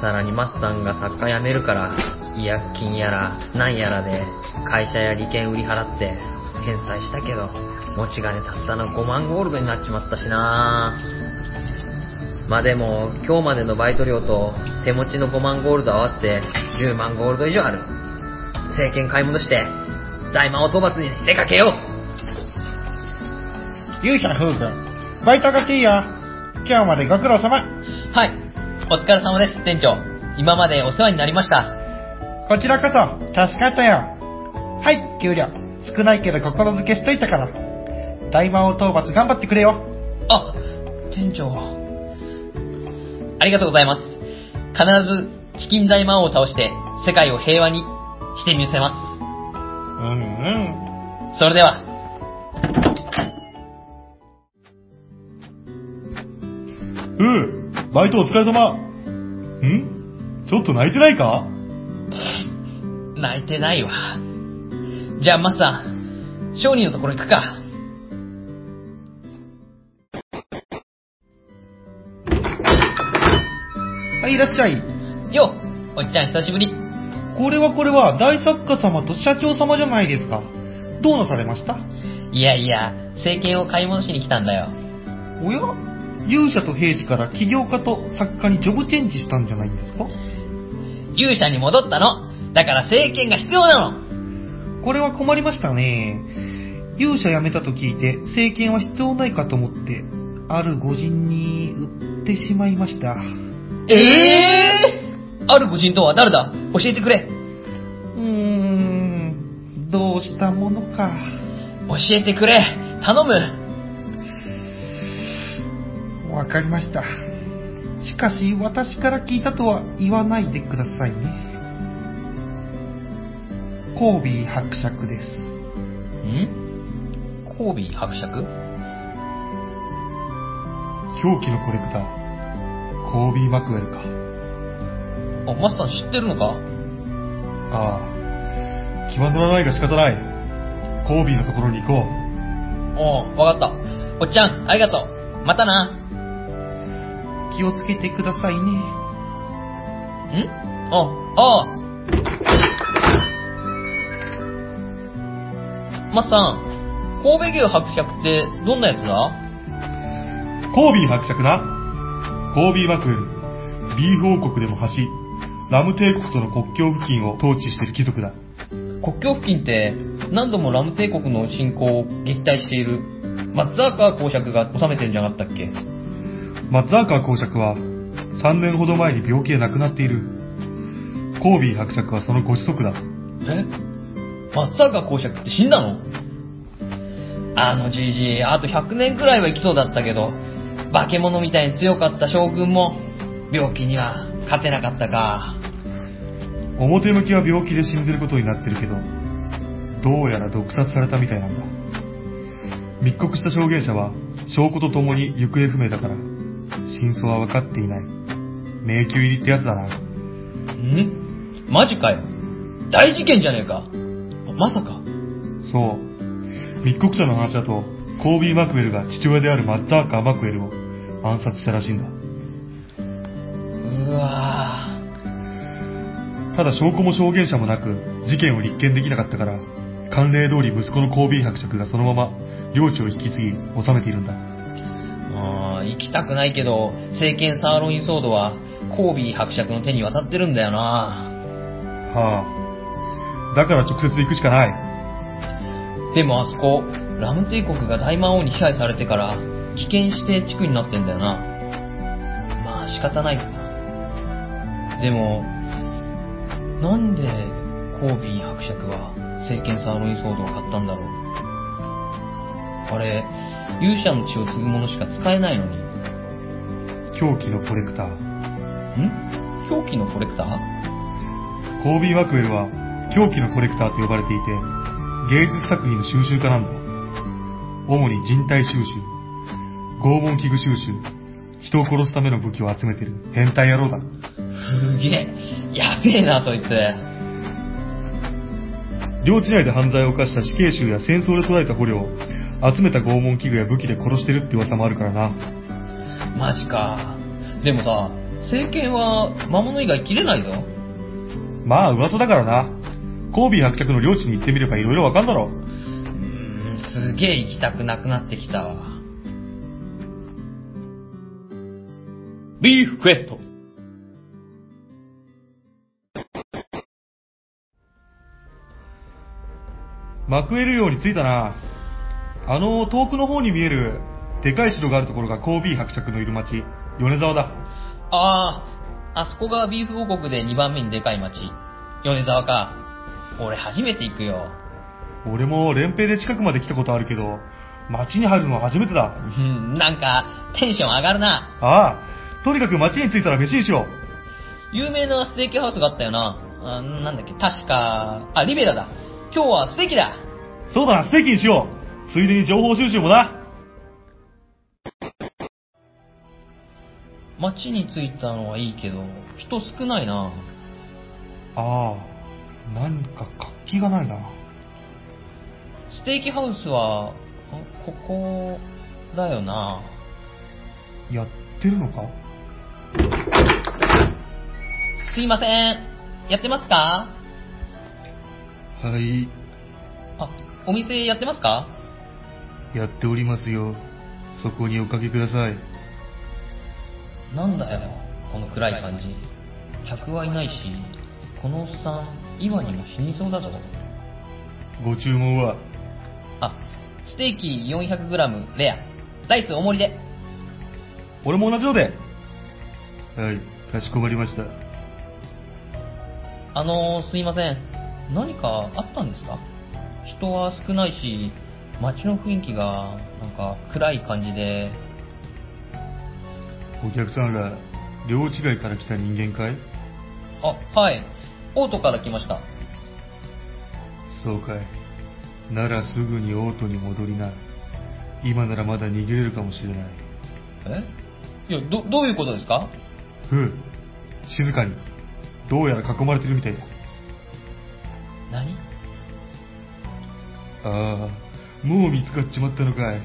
さらにマスさんが作家辞めるから、違約金やら、なんやらで、会社や利権売り払って、返済したけど、持ち金たったの5万ゴールドになっちまったしなまあでも、今日までのバイト料と手持ちの5万ゴールド合わせて10万ゴールド以上ある。政権買い戻して、大魔王討伐に出かけよう勇者の夫婦、バイト上がっていいよ。今日までご苦労様。はい。お疲れ様です、店長。今までお世話になりました。こちらこそ、助かったよ。はい、給料。少ないけど心づけしといたから。大魔王討伐頑張ってくれよ。あ、店長。ありがとうございます。必ず、チキン大魔王を倒して、世界を平和にしてみせまうんうん。す。それでは、うー、バイトお疲れ様。ん？ちょっと泣いてないか？泣いてないわ。じゃあ、マスさん、商人のところ行くか。はい、いらっしゃい。よう、おっちゃん久しぶり。これはこれは、大作家様と社長様じゃないですか。どうなされました？いやいや、政権を買い戻しに来たんだよ。おや？勇者と兵士から起業家と作家にジョブチェンジしたんじゃないんですか？勇者に戻ったの。だから政権が必要なの。これは困りましたね。勇者辞めたと聞いて、政権は必要ないかと思って、ある御人に売ってしまいました。ええー、ある御人とは誰だ？教えてくれ。うーん、どうしたものか。教えてくれ。頼む。わかりました。しかし、私から聞いたとは言わないでくださいね。コービー伯爵です。ん？コービー伯爵？狂気のコレクター、コービー・マクウェルか。あ、マスター知ってるのか？ああ、気は乗らないが仕方ない。コービーのところに行こう。おう、わかった。おっちゃん、ありがとう。またな。気をつけてくださいね。ん？あ、ああ。マスさん、神戸牛伯爵ってどんなやつだ？コービー伯爵な？コービー・マクウェル。ビーフ王国でも橋、ラム帝国との国境付近を統治している貴族だ。国境付近って何度もラム帝国の侵攻を撃退しているマッザーカー公爵が治めてるんじゃなかったっけ？マッザーカー公爵は3年ほど前に病気で亡くなっている。コービー伯爵はそのご子息だ。え？マッザーカー公爵って死んだの？あのじじい、あと100年くらいは生きそうだったけど、化け物みたいに強かった将軍も病気には勝てなかったか。表向きは病気で死んでることになってるけど、どうやら毒殺されたみたいなんだ。密告した証言者は証拠とともに行方不明だから、真相は分かっていない。迷宮入りってやつだな。ん？マジかよ。大事件じゃねえか。まさか。そう。密告者の話だと、コービー・マクウェルが父親であるマッザーカー・マクウェルを暗殺したらしいんだ。うわただ証拠も証言者もなく、事件を立件できなかったから、慣例通り息子のコービー伯爵がそのまま領地を引き継ぎ治めているんだ。あー行きたくないけど、聖剣サーロインソードは、コービー伯爵の手に渡ってるんだよなはあ。だから直接行くしかない。でもあそこ、ラム帝国が大魔王に支配されてから、危険指定地区になってんだよな。まあ仕方ないか。でも、なんでコービー伯爵は聖剣サーロインソードを買ったんだろう。あれ、勇者の血を継ぐものしか使えないのに。狂気のコレクター。ん？狂気のコレクター？コービー・マクウェルは狂気のコレクターと呼ばれていて、芸術作品の収集家なんだ。主に人体収集、拷問器具収集、人を殺すための武器を集めてる変態野郎だ。すげえ。やべえな、そいつ。領地内で犯罪を犯した死刑囚や戦争で捕らえた捕虜を集めた拷問器具や武器で殺してるって噂もあるからな。マジか。でもさ、聖剣は魔物以外切れないぞ。まあ噂だからな。コービー伯爵の領地に行ってみれば色々わかんだろ。うーん、すげえ行きたくなくなってきたわ。ビーフクエスト。マクエル領に着いたな。あの遠くの方に見えるでかい城があるところがコービー伯爵のいる町、米沢だ。ああ、あそこがビーフ王国で2番目にでかい町。米沢か。俺初めて行くよ。俺も連兵で近くまで来たことあるけど、町に入るのは初めてだ。うん、なんか、テンション上がるな。ああ、とにかく町に着いたら飯にしよ有名なステーキハウスがあったよな。あなんだっけ、確か、あ、リベラだ。今日はステーキだ。う。そうだな、ステーキにしよう。ついでに情報収集もな。町に着いたのはいいけど、人少ないな。ああ、何か活気がないな。ステーキハウスは、あここ、だよな。やってるのか？すいません。やってますか？はい、あ、お店やってますか？やっておりますよ。そこにおかけください。なんだよ、この暗い感じ。客はいないし、このおっさん、今にも死にそうだぞ。ご注文は？あ、ステーキ 400g レア。ライス大盛りで。俺も同じので。はい、かしこまりました。あのー、すいません。何かあったんですか？人は少ないし、街の雰囲気が、なんか暗い感じで、お客さんら、領地外から来た人間かい？あ、はい。オートから来ました。そうかい。ならすぐにオートに戻りな。今ならまだ逃げれるかもしれない。え？いや、ど、どういうことですか？ふう、静かに。どうやら囲まれてるみたいだ。何？ああ、もう見つかっちまったのかい。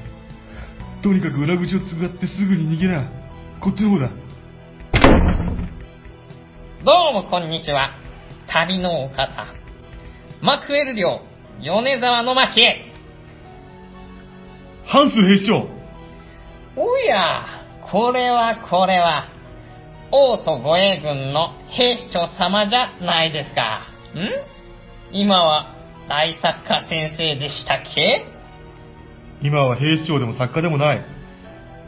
とにかく裏口をつがってすぐに逃げな。こっちの方だ。どうもこんにちは。旅のお方。マクエル領、米沢の町へ。ハンス兵士長おや、これはこれは、王都護衛軍の兵士長様じゃないですか。ん？今は大作家先生でしたっけ？今は兵士長でも作家でもない。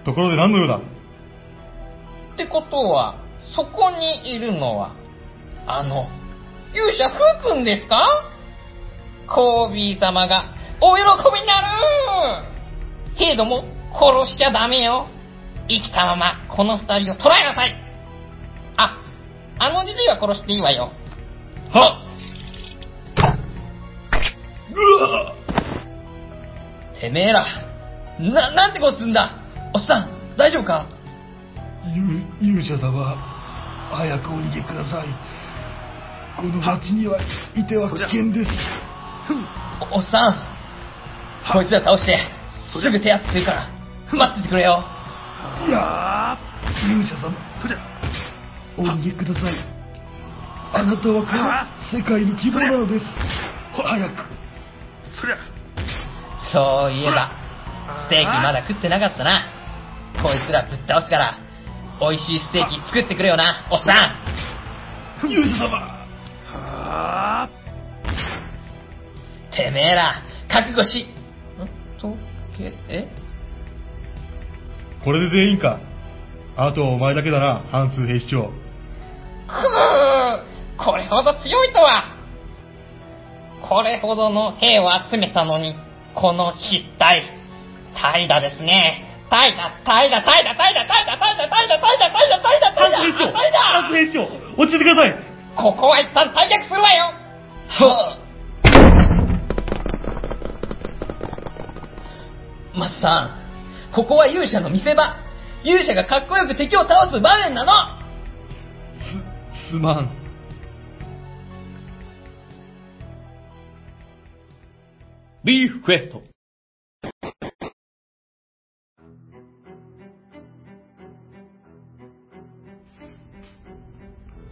ところで何の用だ？ってことは、そこにいるのは、あの、勇者フー君ですか？コービー様がお喜びになるけれども、殺しちゃダメよ。生きたままこの二人を捕らえなさい。あ、あのじじいは殺していいわよ。はてめえら、な、なんてことすんだ？おっさん、大丈夫か？勇勇者様、早くお逃げください。この町にはいては危険です。おおっさん、こいつら倒して、すぐ手厚いから、待っててくれよ。いやー勇者様、そりゃ、お逃げください。あなたはこの世界の希望なのです。早く。そりゃ、そういえば、ステーキまだ食ってなかったな。こいつらぶっ倒すから、美味しいステーキ作ってくれよな、おっさん。勇者様。てめえら、覚悟し、ん？とけ、え？これで全員か？あとはお前だけだな、ハンス兵士長。くーほど強いとはこれほどの兵を集めたのに、この失態。怠惰ですね。怠惰、怠惰、怠惰、怠惰、怠惰、怠惰、怠惰、怠惰、怠惰、怠惰、怠惰、三兵師匠怠惰三兵師匠落ち着いてくださいここは一旦退却するわよマスさん、ここは勇者の見せ場。勇者がかっこよく敵を倒す場面なのす、すまん。ビーフクエスト。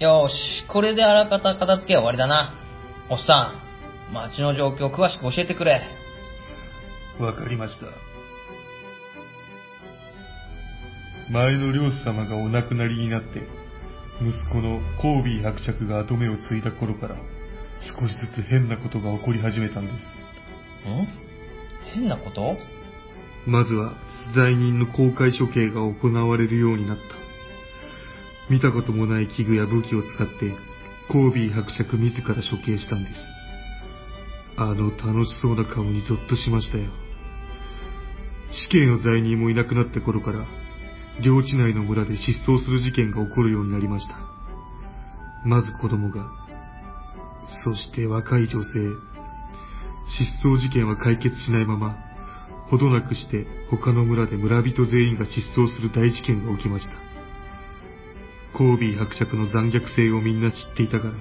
よーし、これであらかた片付けは終わりだな。おっさん、街の状況詳しく教えてくれ。わかりました。前の領主様がお亡くなりになって、息子のコービー伯爵が跡目を継いだ頃から、少しずつ変なことが起こり始めたんです。ん？変なこと？まずは、罪人の公開処刑が行われるようになった。見たこともない器具や武器を使って、コービー伯爵自ら処刑したんです。あの楽しそうな顔にゾッとしましたよ。死刑の罪人もいなくなった頃から、領地内の村で失踪する事件が起こるようになりました。まず子供が、そして若い女性。失踪事件は解決しないまま、ほどなくして他の村で村人全員が失踪する大事件が起きました。コービー伯爵の残虐性をみんな知っていたから、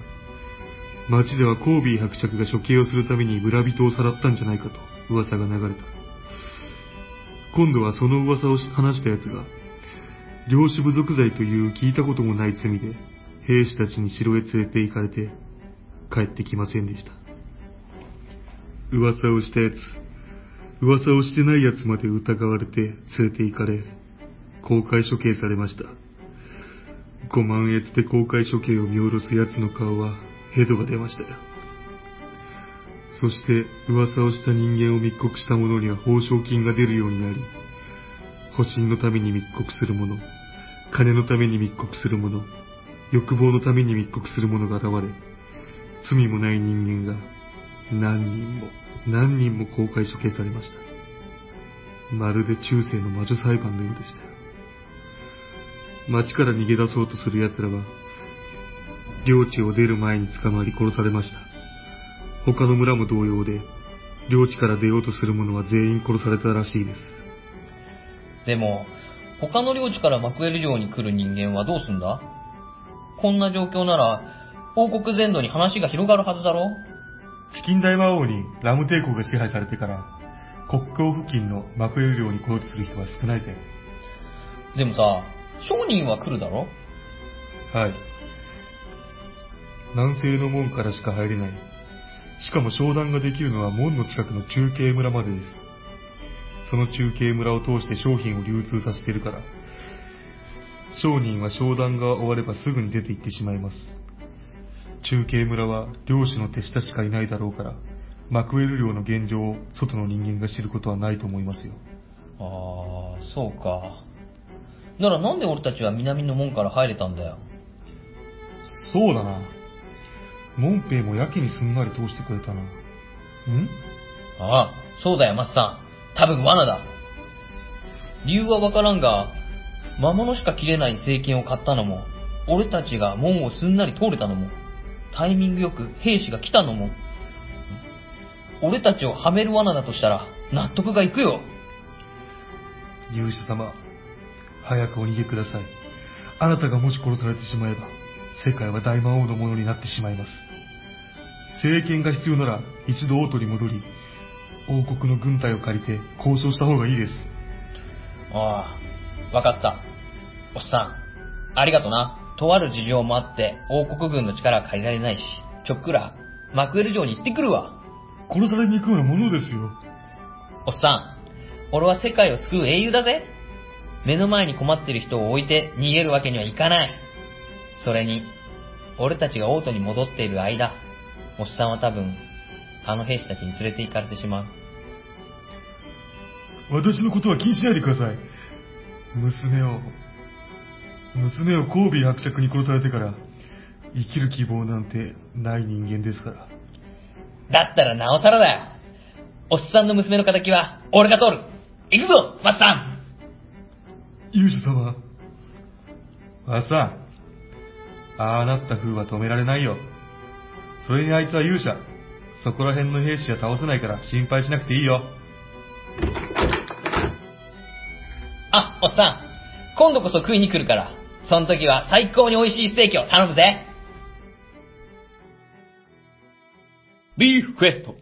町ではコービー伯爵が処刑をするために村人をさらったんじゃないかと噂が流れた。今度はその噂を話した奴が、領主部族罪という聞いたこともない罪で、兵士たちに城へ連れて行かれて、帰ってきませんでした。噂をした奴、噂をしてない奴まで疑われて連れて行かれ、公開処刑されました。ご満悦で公開処刑を見下ろす奴の顔はヘドが出ましたよ。そして噂をした人間を密告した者には報奨金が出るようになり、保身のために密告する者、金のために密告する者、欲望のために密告する者が現れ、罪もない人間が何人も何人も公開処刑されました。まるで中世の魔女裁判のようでした。町から逃げ出そうとする奴らは、領地を出る前に捕まり殺されました。他の村も同様で、領地から出ようとする者は全員殺されたらしいです。でも、他の領地からマクエル領に来る人間はどうすんだ？こんな状況なら、王国全土に話が広がるはずだろ？チキン大魔王にラム帝国が支配されてから、国境付近のマクエル領に来ようとする人は少ないぜ。でもさ、商人は来るだろ？はい。南西の門からしか入れない。しかも商談ができるのは門の近くの中継村までです。その中継村を通して商品を流通させているから、商人は商談が終わればすぐに出て行ってしまいます。中継村は漁師の手下しかいないだろうから、マクエル領の現状を外の人間が知ることはないと思いますよ。ああ、そうか。ならなんで俺たちは南の門から入れたんだよ。そうだな。モンペイもやけにすんなり通してくれたな。ん？ああ、そうだよ、マスさん。多分罠だ。理由はわからんが、魔物しか切れない聖剣を買ったのも、俺たちが門をすんなり通れたのも、タイミングよく兵士が来たのも、俺たちをはめる罠だとしたら、納得がいくよ。勇者様、早くお逃げください。あなたがもし殺されてしまえば、世界は大魔王のものになってしまいます。政権が必要なら、一度王都に戻り、王国の軍隊を借りて交渉した方がいいです。ああ、わかった。おっさん、ありがとな。とある事情もあって、王国軍の力は借りられないし、ちょっくら、マクエル城に行ってくるわ。殺されに行くようなものですよ。おっさん、俺は世界を救う英雄だぜ。目の前に困ってる人を置いて逃げるわけにはいかない。それに、俺たちが王都に戻っている間、おっさんは多分、あの兵士たちに連れて行かれてしまう。私のことは気にしないでください。娘を、娘をコービー伯爵に殺されてから、生きる希望なんてない人間ですから。だったらなおさらだよ。おっさんの娘の仇は、俺が取る。行くぞ、マスさん勇者様。わっさん。ああなった風は止められないよ。それにあいつは勇者。そこら辺の兵士は倒せないから心配しなくていいよ。あ、おっさん。今度こそ食いに来るから。その時は最高に美味しいステーキを頼むぜ。ビーフクエスト。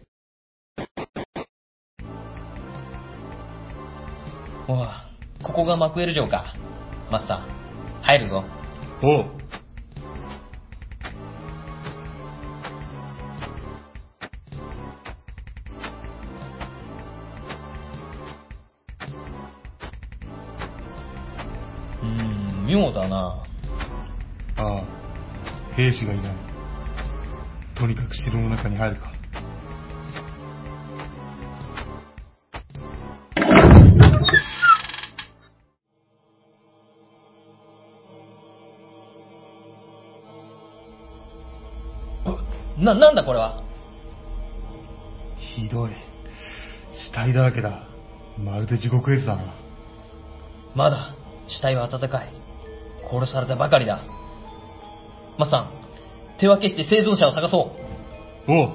おわ、ここがマクエル城か。マスさん、入るぞ。おう。うーん、妙だな。ああ、兵士がいない。とにかく城の中に入るか。な、なんだこれは？ひどい。死体だらけだ。まるで地獄絵図だな。まだ、死体は温かい。殺されたばかりだ。マスさん、手分けして生存者を探そう。おう、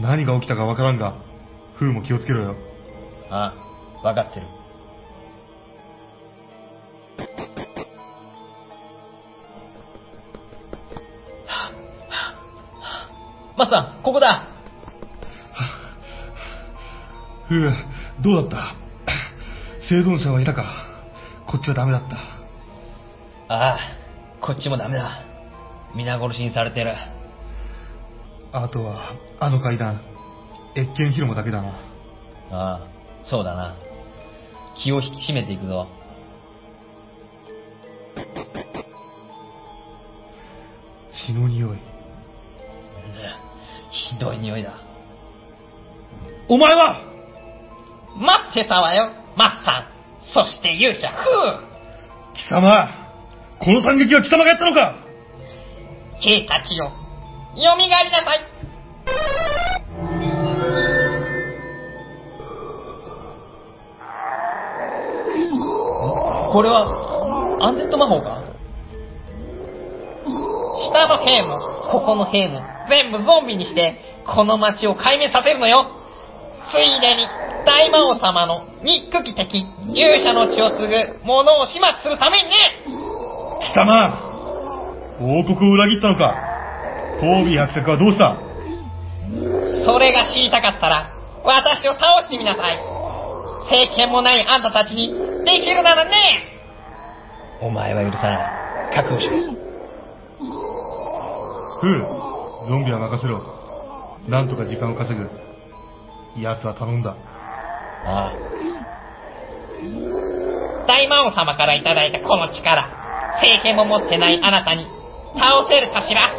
何が起きたかわからんが、風も気をつけろよ。ああ、わかってる。マスさん、ここだ風、どうだった？生存者はいたか？こっちはダメだった。ああ、こっちもダメだ。皆殺しにされてる。あとは、あの階段。越見広間だけだな。ああ、そうだな。気を引き締めていくぞ。血の匂い。ひどい匂いだ。お前は待ってたわよ、マッサン。そして勇者、フ貴様この惨劇は貴様がやったのか。ー兵たちよ、蘇りなさい。これは、アンデッド魔法か？下の兵も、ここの兵も、全部ゾンビにして、この町を壊滅させるのよ。ついでに、大魔王様の憎き敵、勇者の血を継ぐ者を始末するためにね貴様王国を裏切ったのかトービー伯爵はどうした？それが知りたかったら、私を倒してみなさい。政権もないあんたたちに、できるならねお前は許さない。覚悟しろ。フー、ゾンビは任せろ。なんとか時間を稼ぐ。奴は頼んだ。ああ、大魔王様からいただいたこの力、政権も持ってないあなたに、倒せるかしら？ね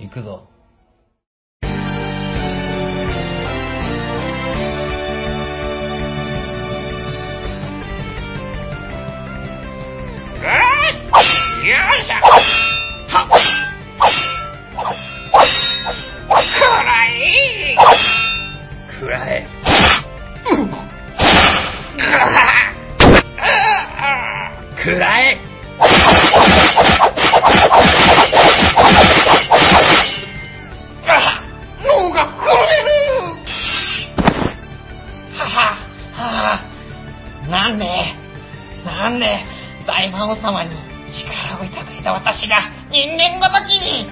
え行くぞ。よいしょはっくらいくらえ。くらえ。あ脳が震える。はは、はあ、なんで、なんで、大魔王様に力をいただいた私が人間ごときに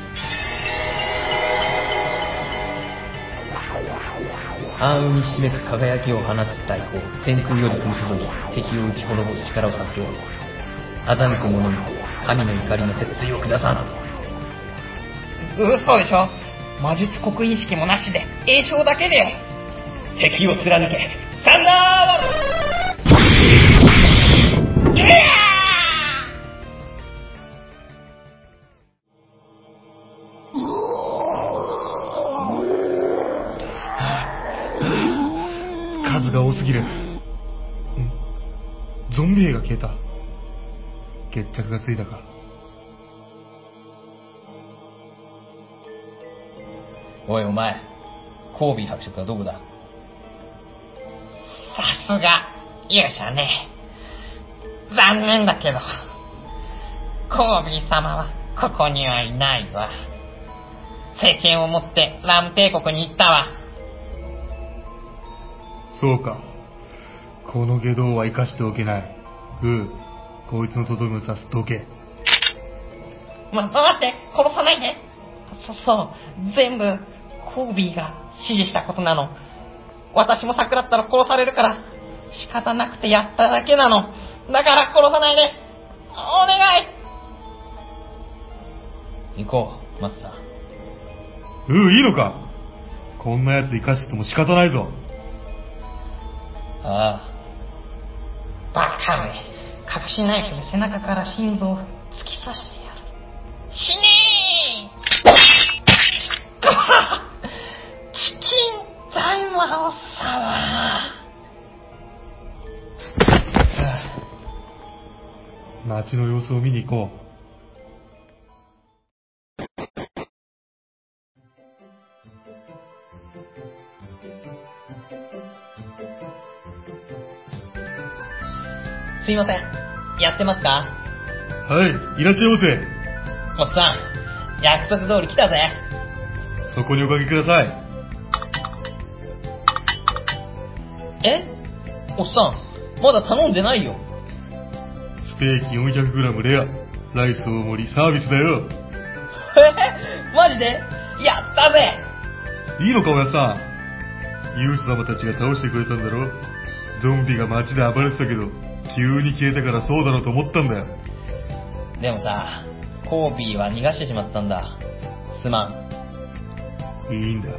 暗雲にひしめく輝きを放つ大砲、天空より降り注ぎ、敵を打ち滅ぼす力を授けよう。欺く者に、神の怒りの鉄槌を下さん。嘘でしょ？魔術刻印式もなしで、栄唱だけで。敵を貫け、サンダーバルが多すぎる。んゾンビ映画消えた。決着がついたか。おいお前、コービー伯爵はどこだ？さすが、勇者ね。残念だけど、コービー様はここにはいないわ。政権を持ってラム帝国に行ったわ。そうか。この下道は生かしておけない。うう、こいつのとどめを刺すどけ。ま、待って、殺さないで。そ、そう、全部、コービーが指示したことなの。私も桜ったら殺されるから、仕方なくてやっただけなの。だから殺さないで。お願い。行こう、マスター。うう、いいのかこんな奴生かしてても仕方ないぞ。あバカめ。隠しナイフで背中から心臓を突き刺してやる。死ねーチキン大魔王様。街の様子を見に行こすいません。やってますか？う。はい、いらっしゃいませ。おっさん、約束通り来たぜ。そこにおかけください。え？おっさん、まだ頼んでないよ。ステーキ 400g レア。ライス大盛りサービスだよ。え マジで？やったぜいいのか、おやさん。勇者様たちが倒してくれたんだろゾンビが街で暴れてたけど、急に消えたからそうだろうと思ったんだよ。でもさ、コービーは逃がしてしまったんだ。すまん。いいんだ。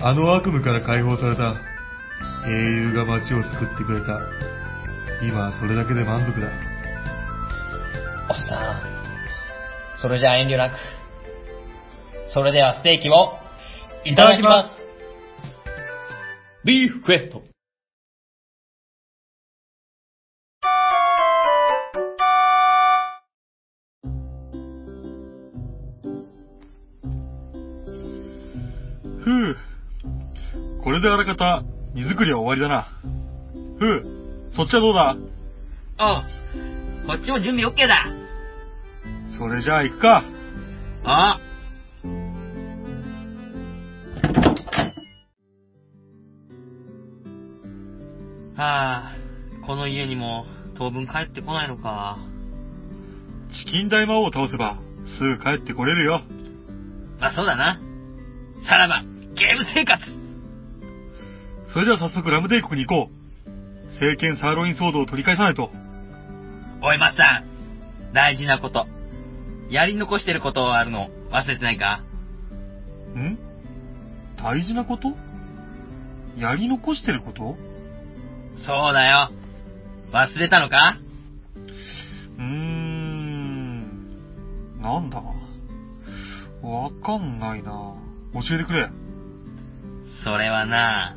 あの悪夢から解放された英雄が街を救ってくれた。今はそれだけで満足だ。おっさん、それじゃあ遠慮なく。それではステーキを、いただきます。ビーフクエスト。であらかた、荷造りは終わりだな。ふう。そっちはどうだ？こっちも準備 OK だ。それじゃあ行くか。あはあ、この家にも当分帰ってこないのか。チキン大魔王を倒せば、すぐ帰ってこれるよ。まあそうだな。さらば、ゲーム生活それじゃあ早速ラム帝国に行こう。聖剣サーロインソードを取り返さないと。おい、マスター。大事なこと。やり残してることあるの忘れてないか？ん？大事なこと？やり残してること？そうだよ。忘れたのか？うーん。なんだ？わかんないな。教えてくれ。それはな、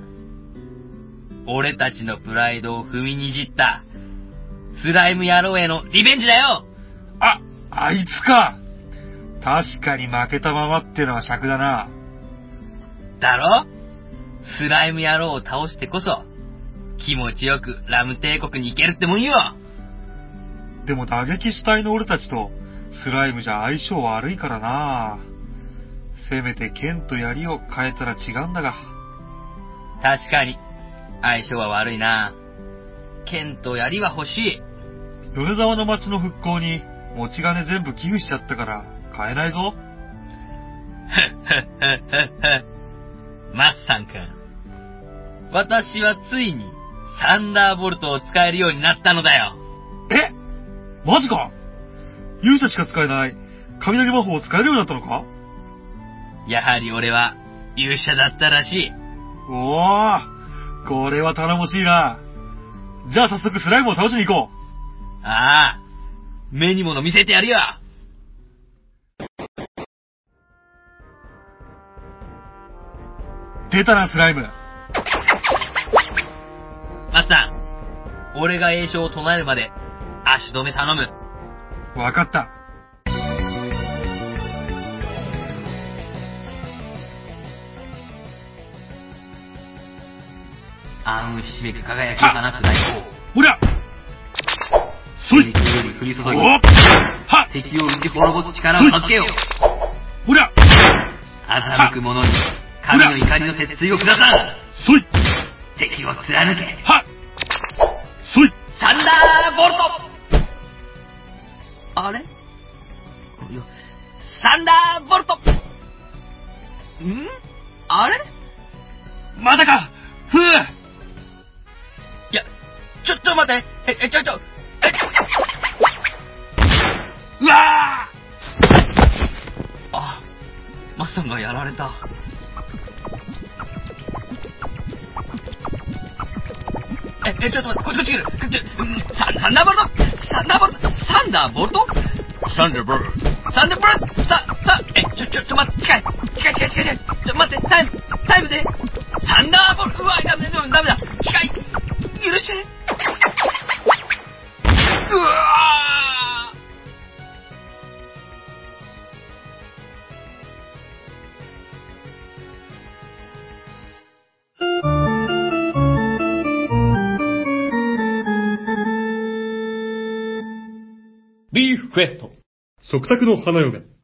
俺たちのプライドを踏みにじった、スライム野郎へのリベンジだよあ、あいつか確かに負けたままってのは尺だな。だろ？スライム野郎を倒してこそ、気持ちよくラム帝国に行けるってもんよでも打撃主体の俺たちとスライムじゃ相性悪いからな。せめて剣と槍を変えたら違うんだが。確かに、相性は悪いな。剣と槍は欲しい。米沢の町の復興に持ち金全部寄付しちゃったから買えないぞ。ふっふっふっふっふ。マッサン君。私はついに、サンダーボルトを使えるようになったのだよ。え？マジか？勇者しか使えない雷魔法を使えるようになったのか？やはり俺は、勇者だったらしい。おーこれは頼もしいな。じゃあ早速スライムを倒しに行こああ、目に物見せてやるよ。う。出たな、スライム。マスター、俺が栄唱を唱えるまで、足止め頼む。わかった。暗雲ひしめく輝きを放つ大砲。ほりゃ。そい。敵より降り注ぎ、敵を打ち滅ぼす力を授けよう。ほりゃ。欺く者に、神の怒りの鉄槌を下さん。そい。敵を貫け。は。そい。サンダーボルト。あれ？サンダーボルト。ん？あれ？まだか。ふう。いや、ちょ、ちょ待って、え、え、ちょ、ちょ、えうわあ、マッサンがやられた。え、え、ちょっと待って、こっち来る。ササンダーボルトサンダーボルトサンダーボルト？サンダーボルサンダーボルト？さ、さ、え、ちょ、ちょ、ちょ、待って、近い。近い近い近い近い。ちょ、待って、タイム、タイムで。サンダーボルトうわ、ダメだ、ダメだ。近い。許して。うわビーフクエスト。食卓の花嫁。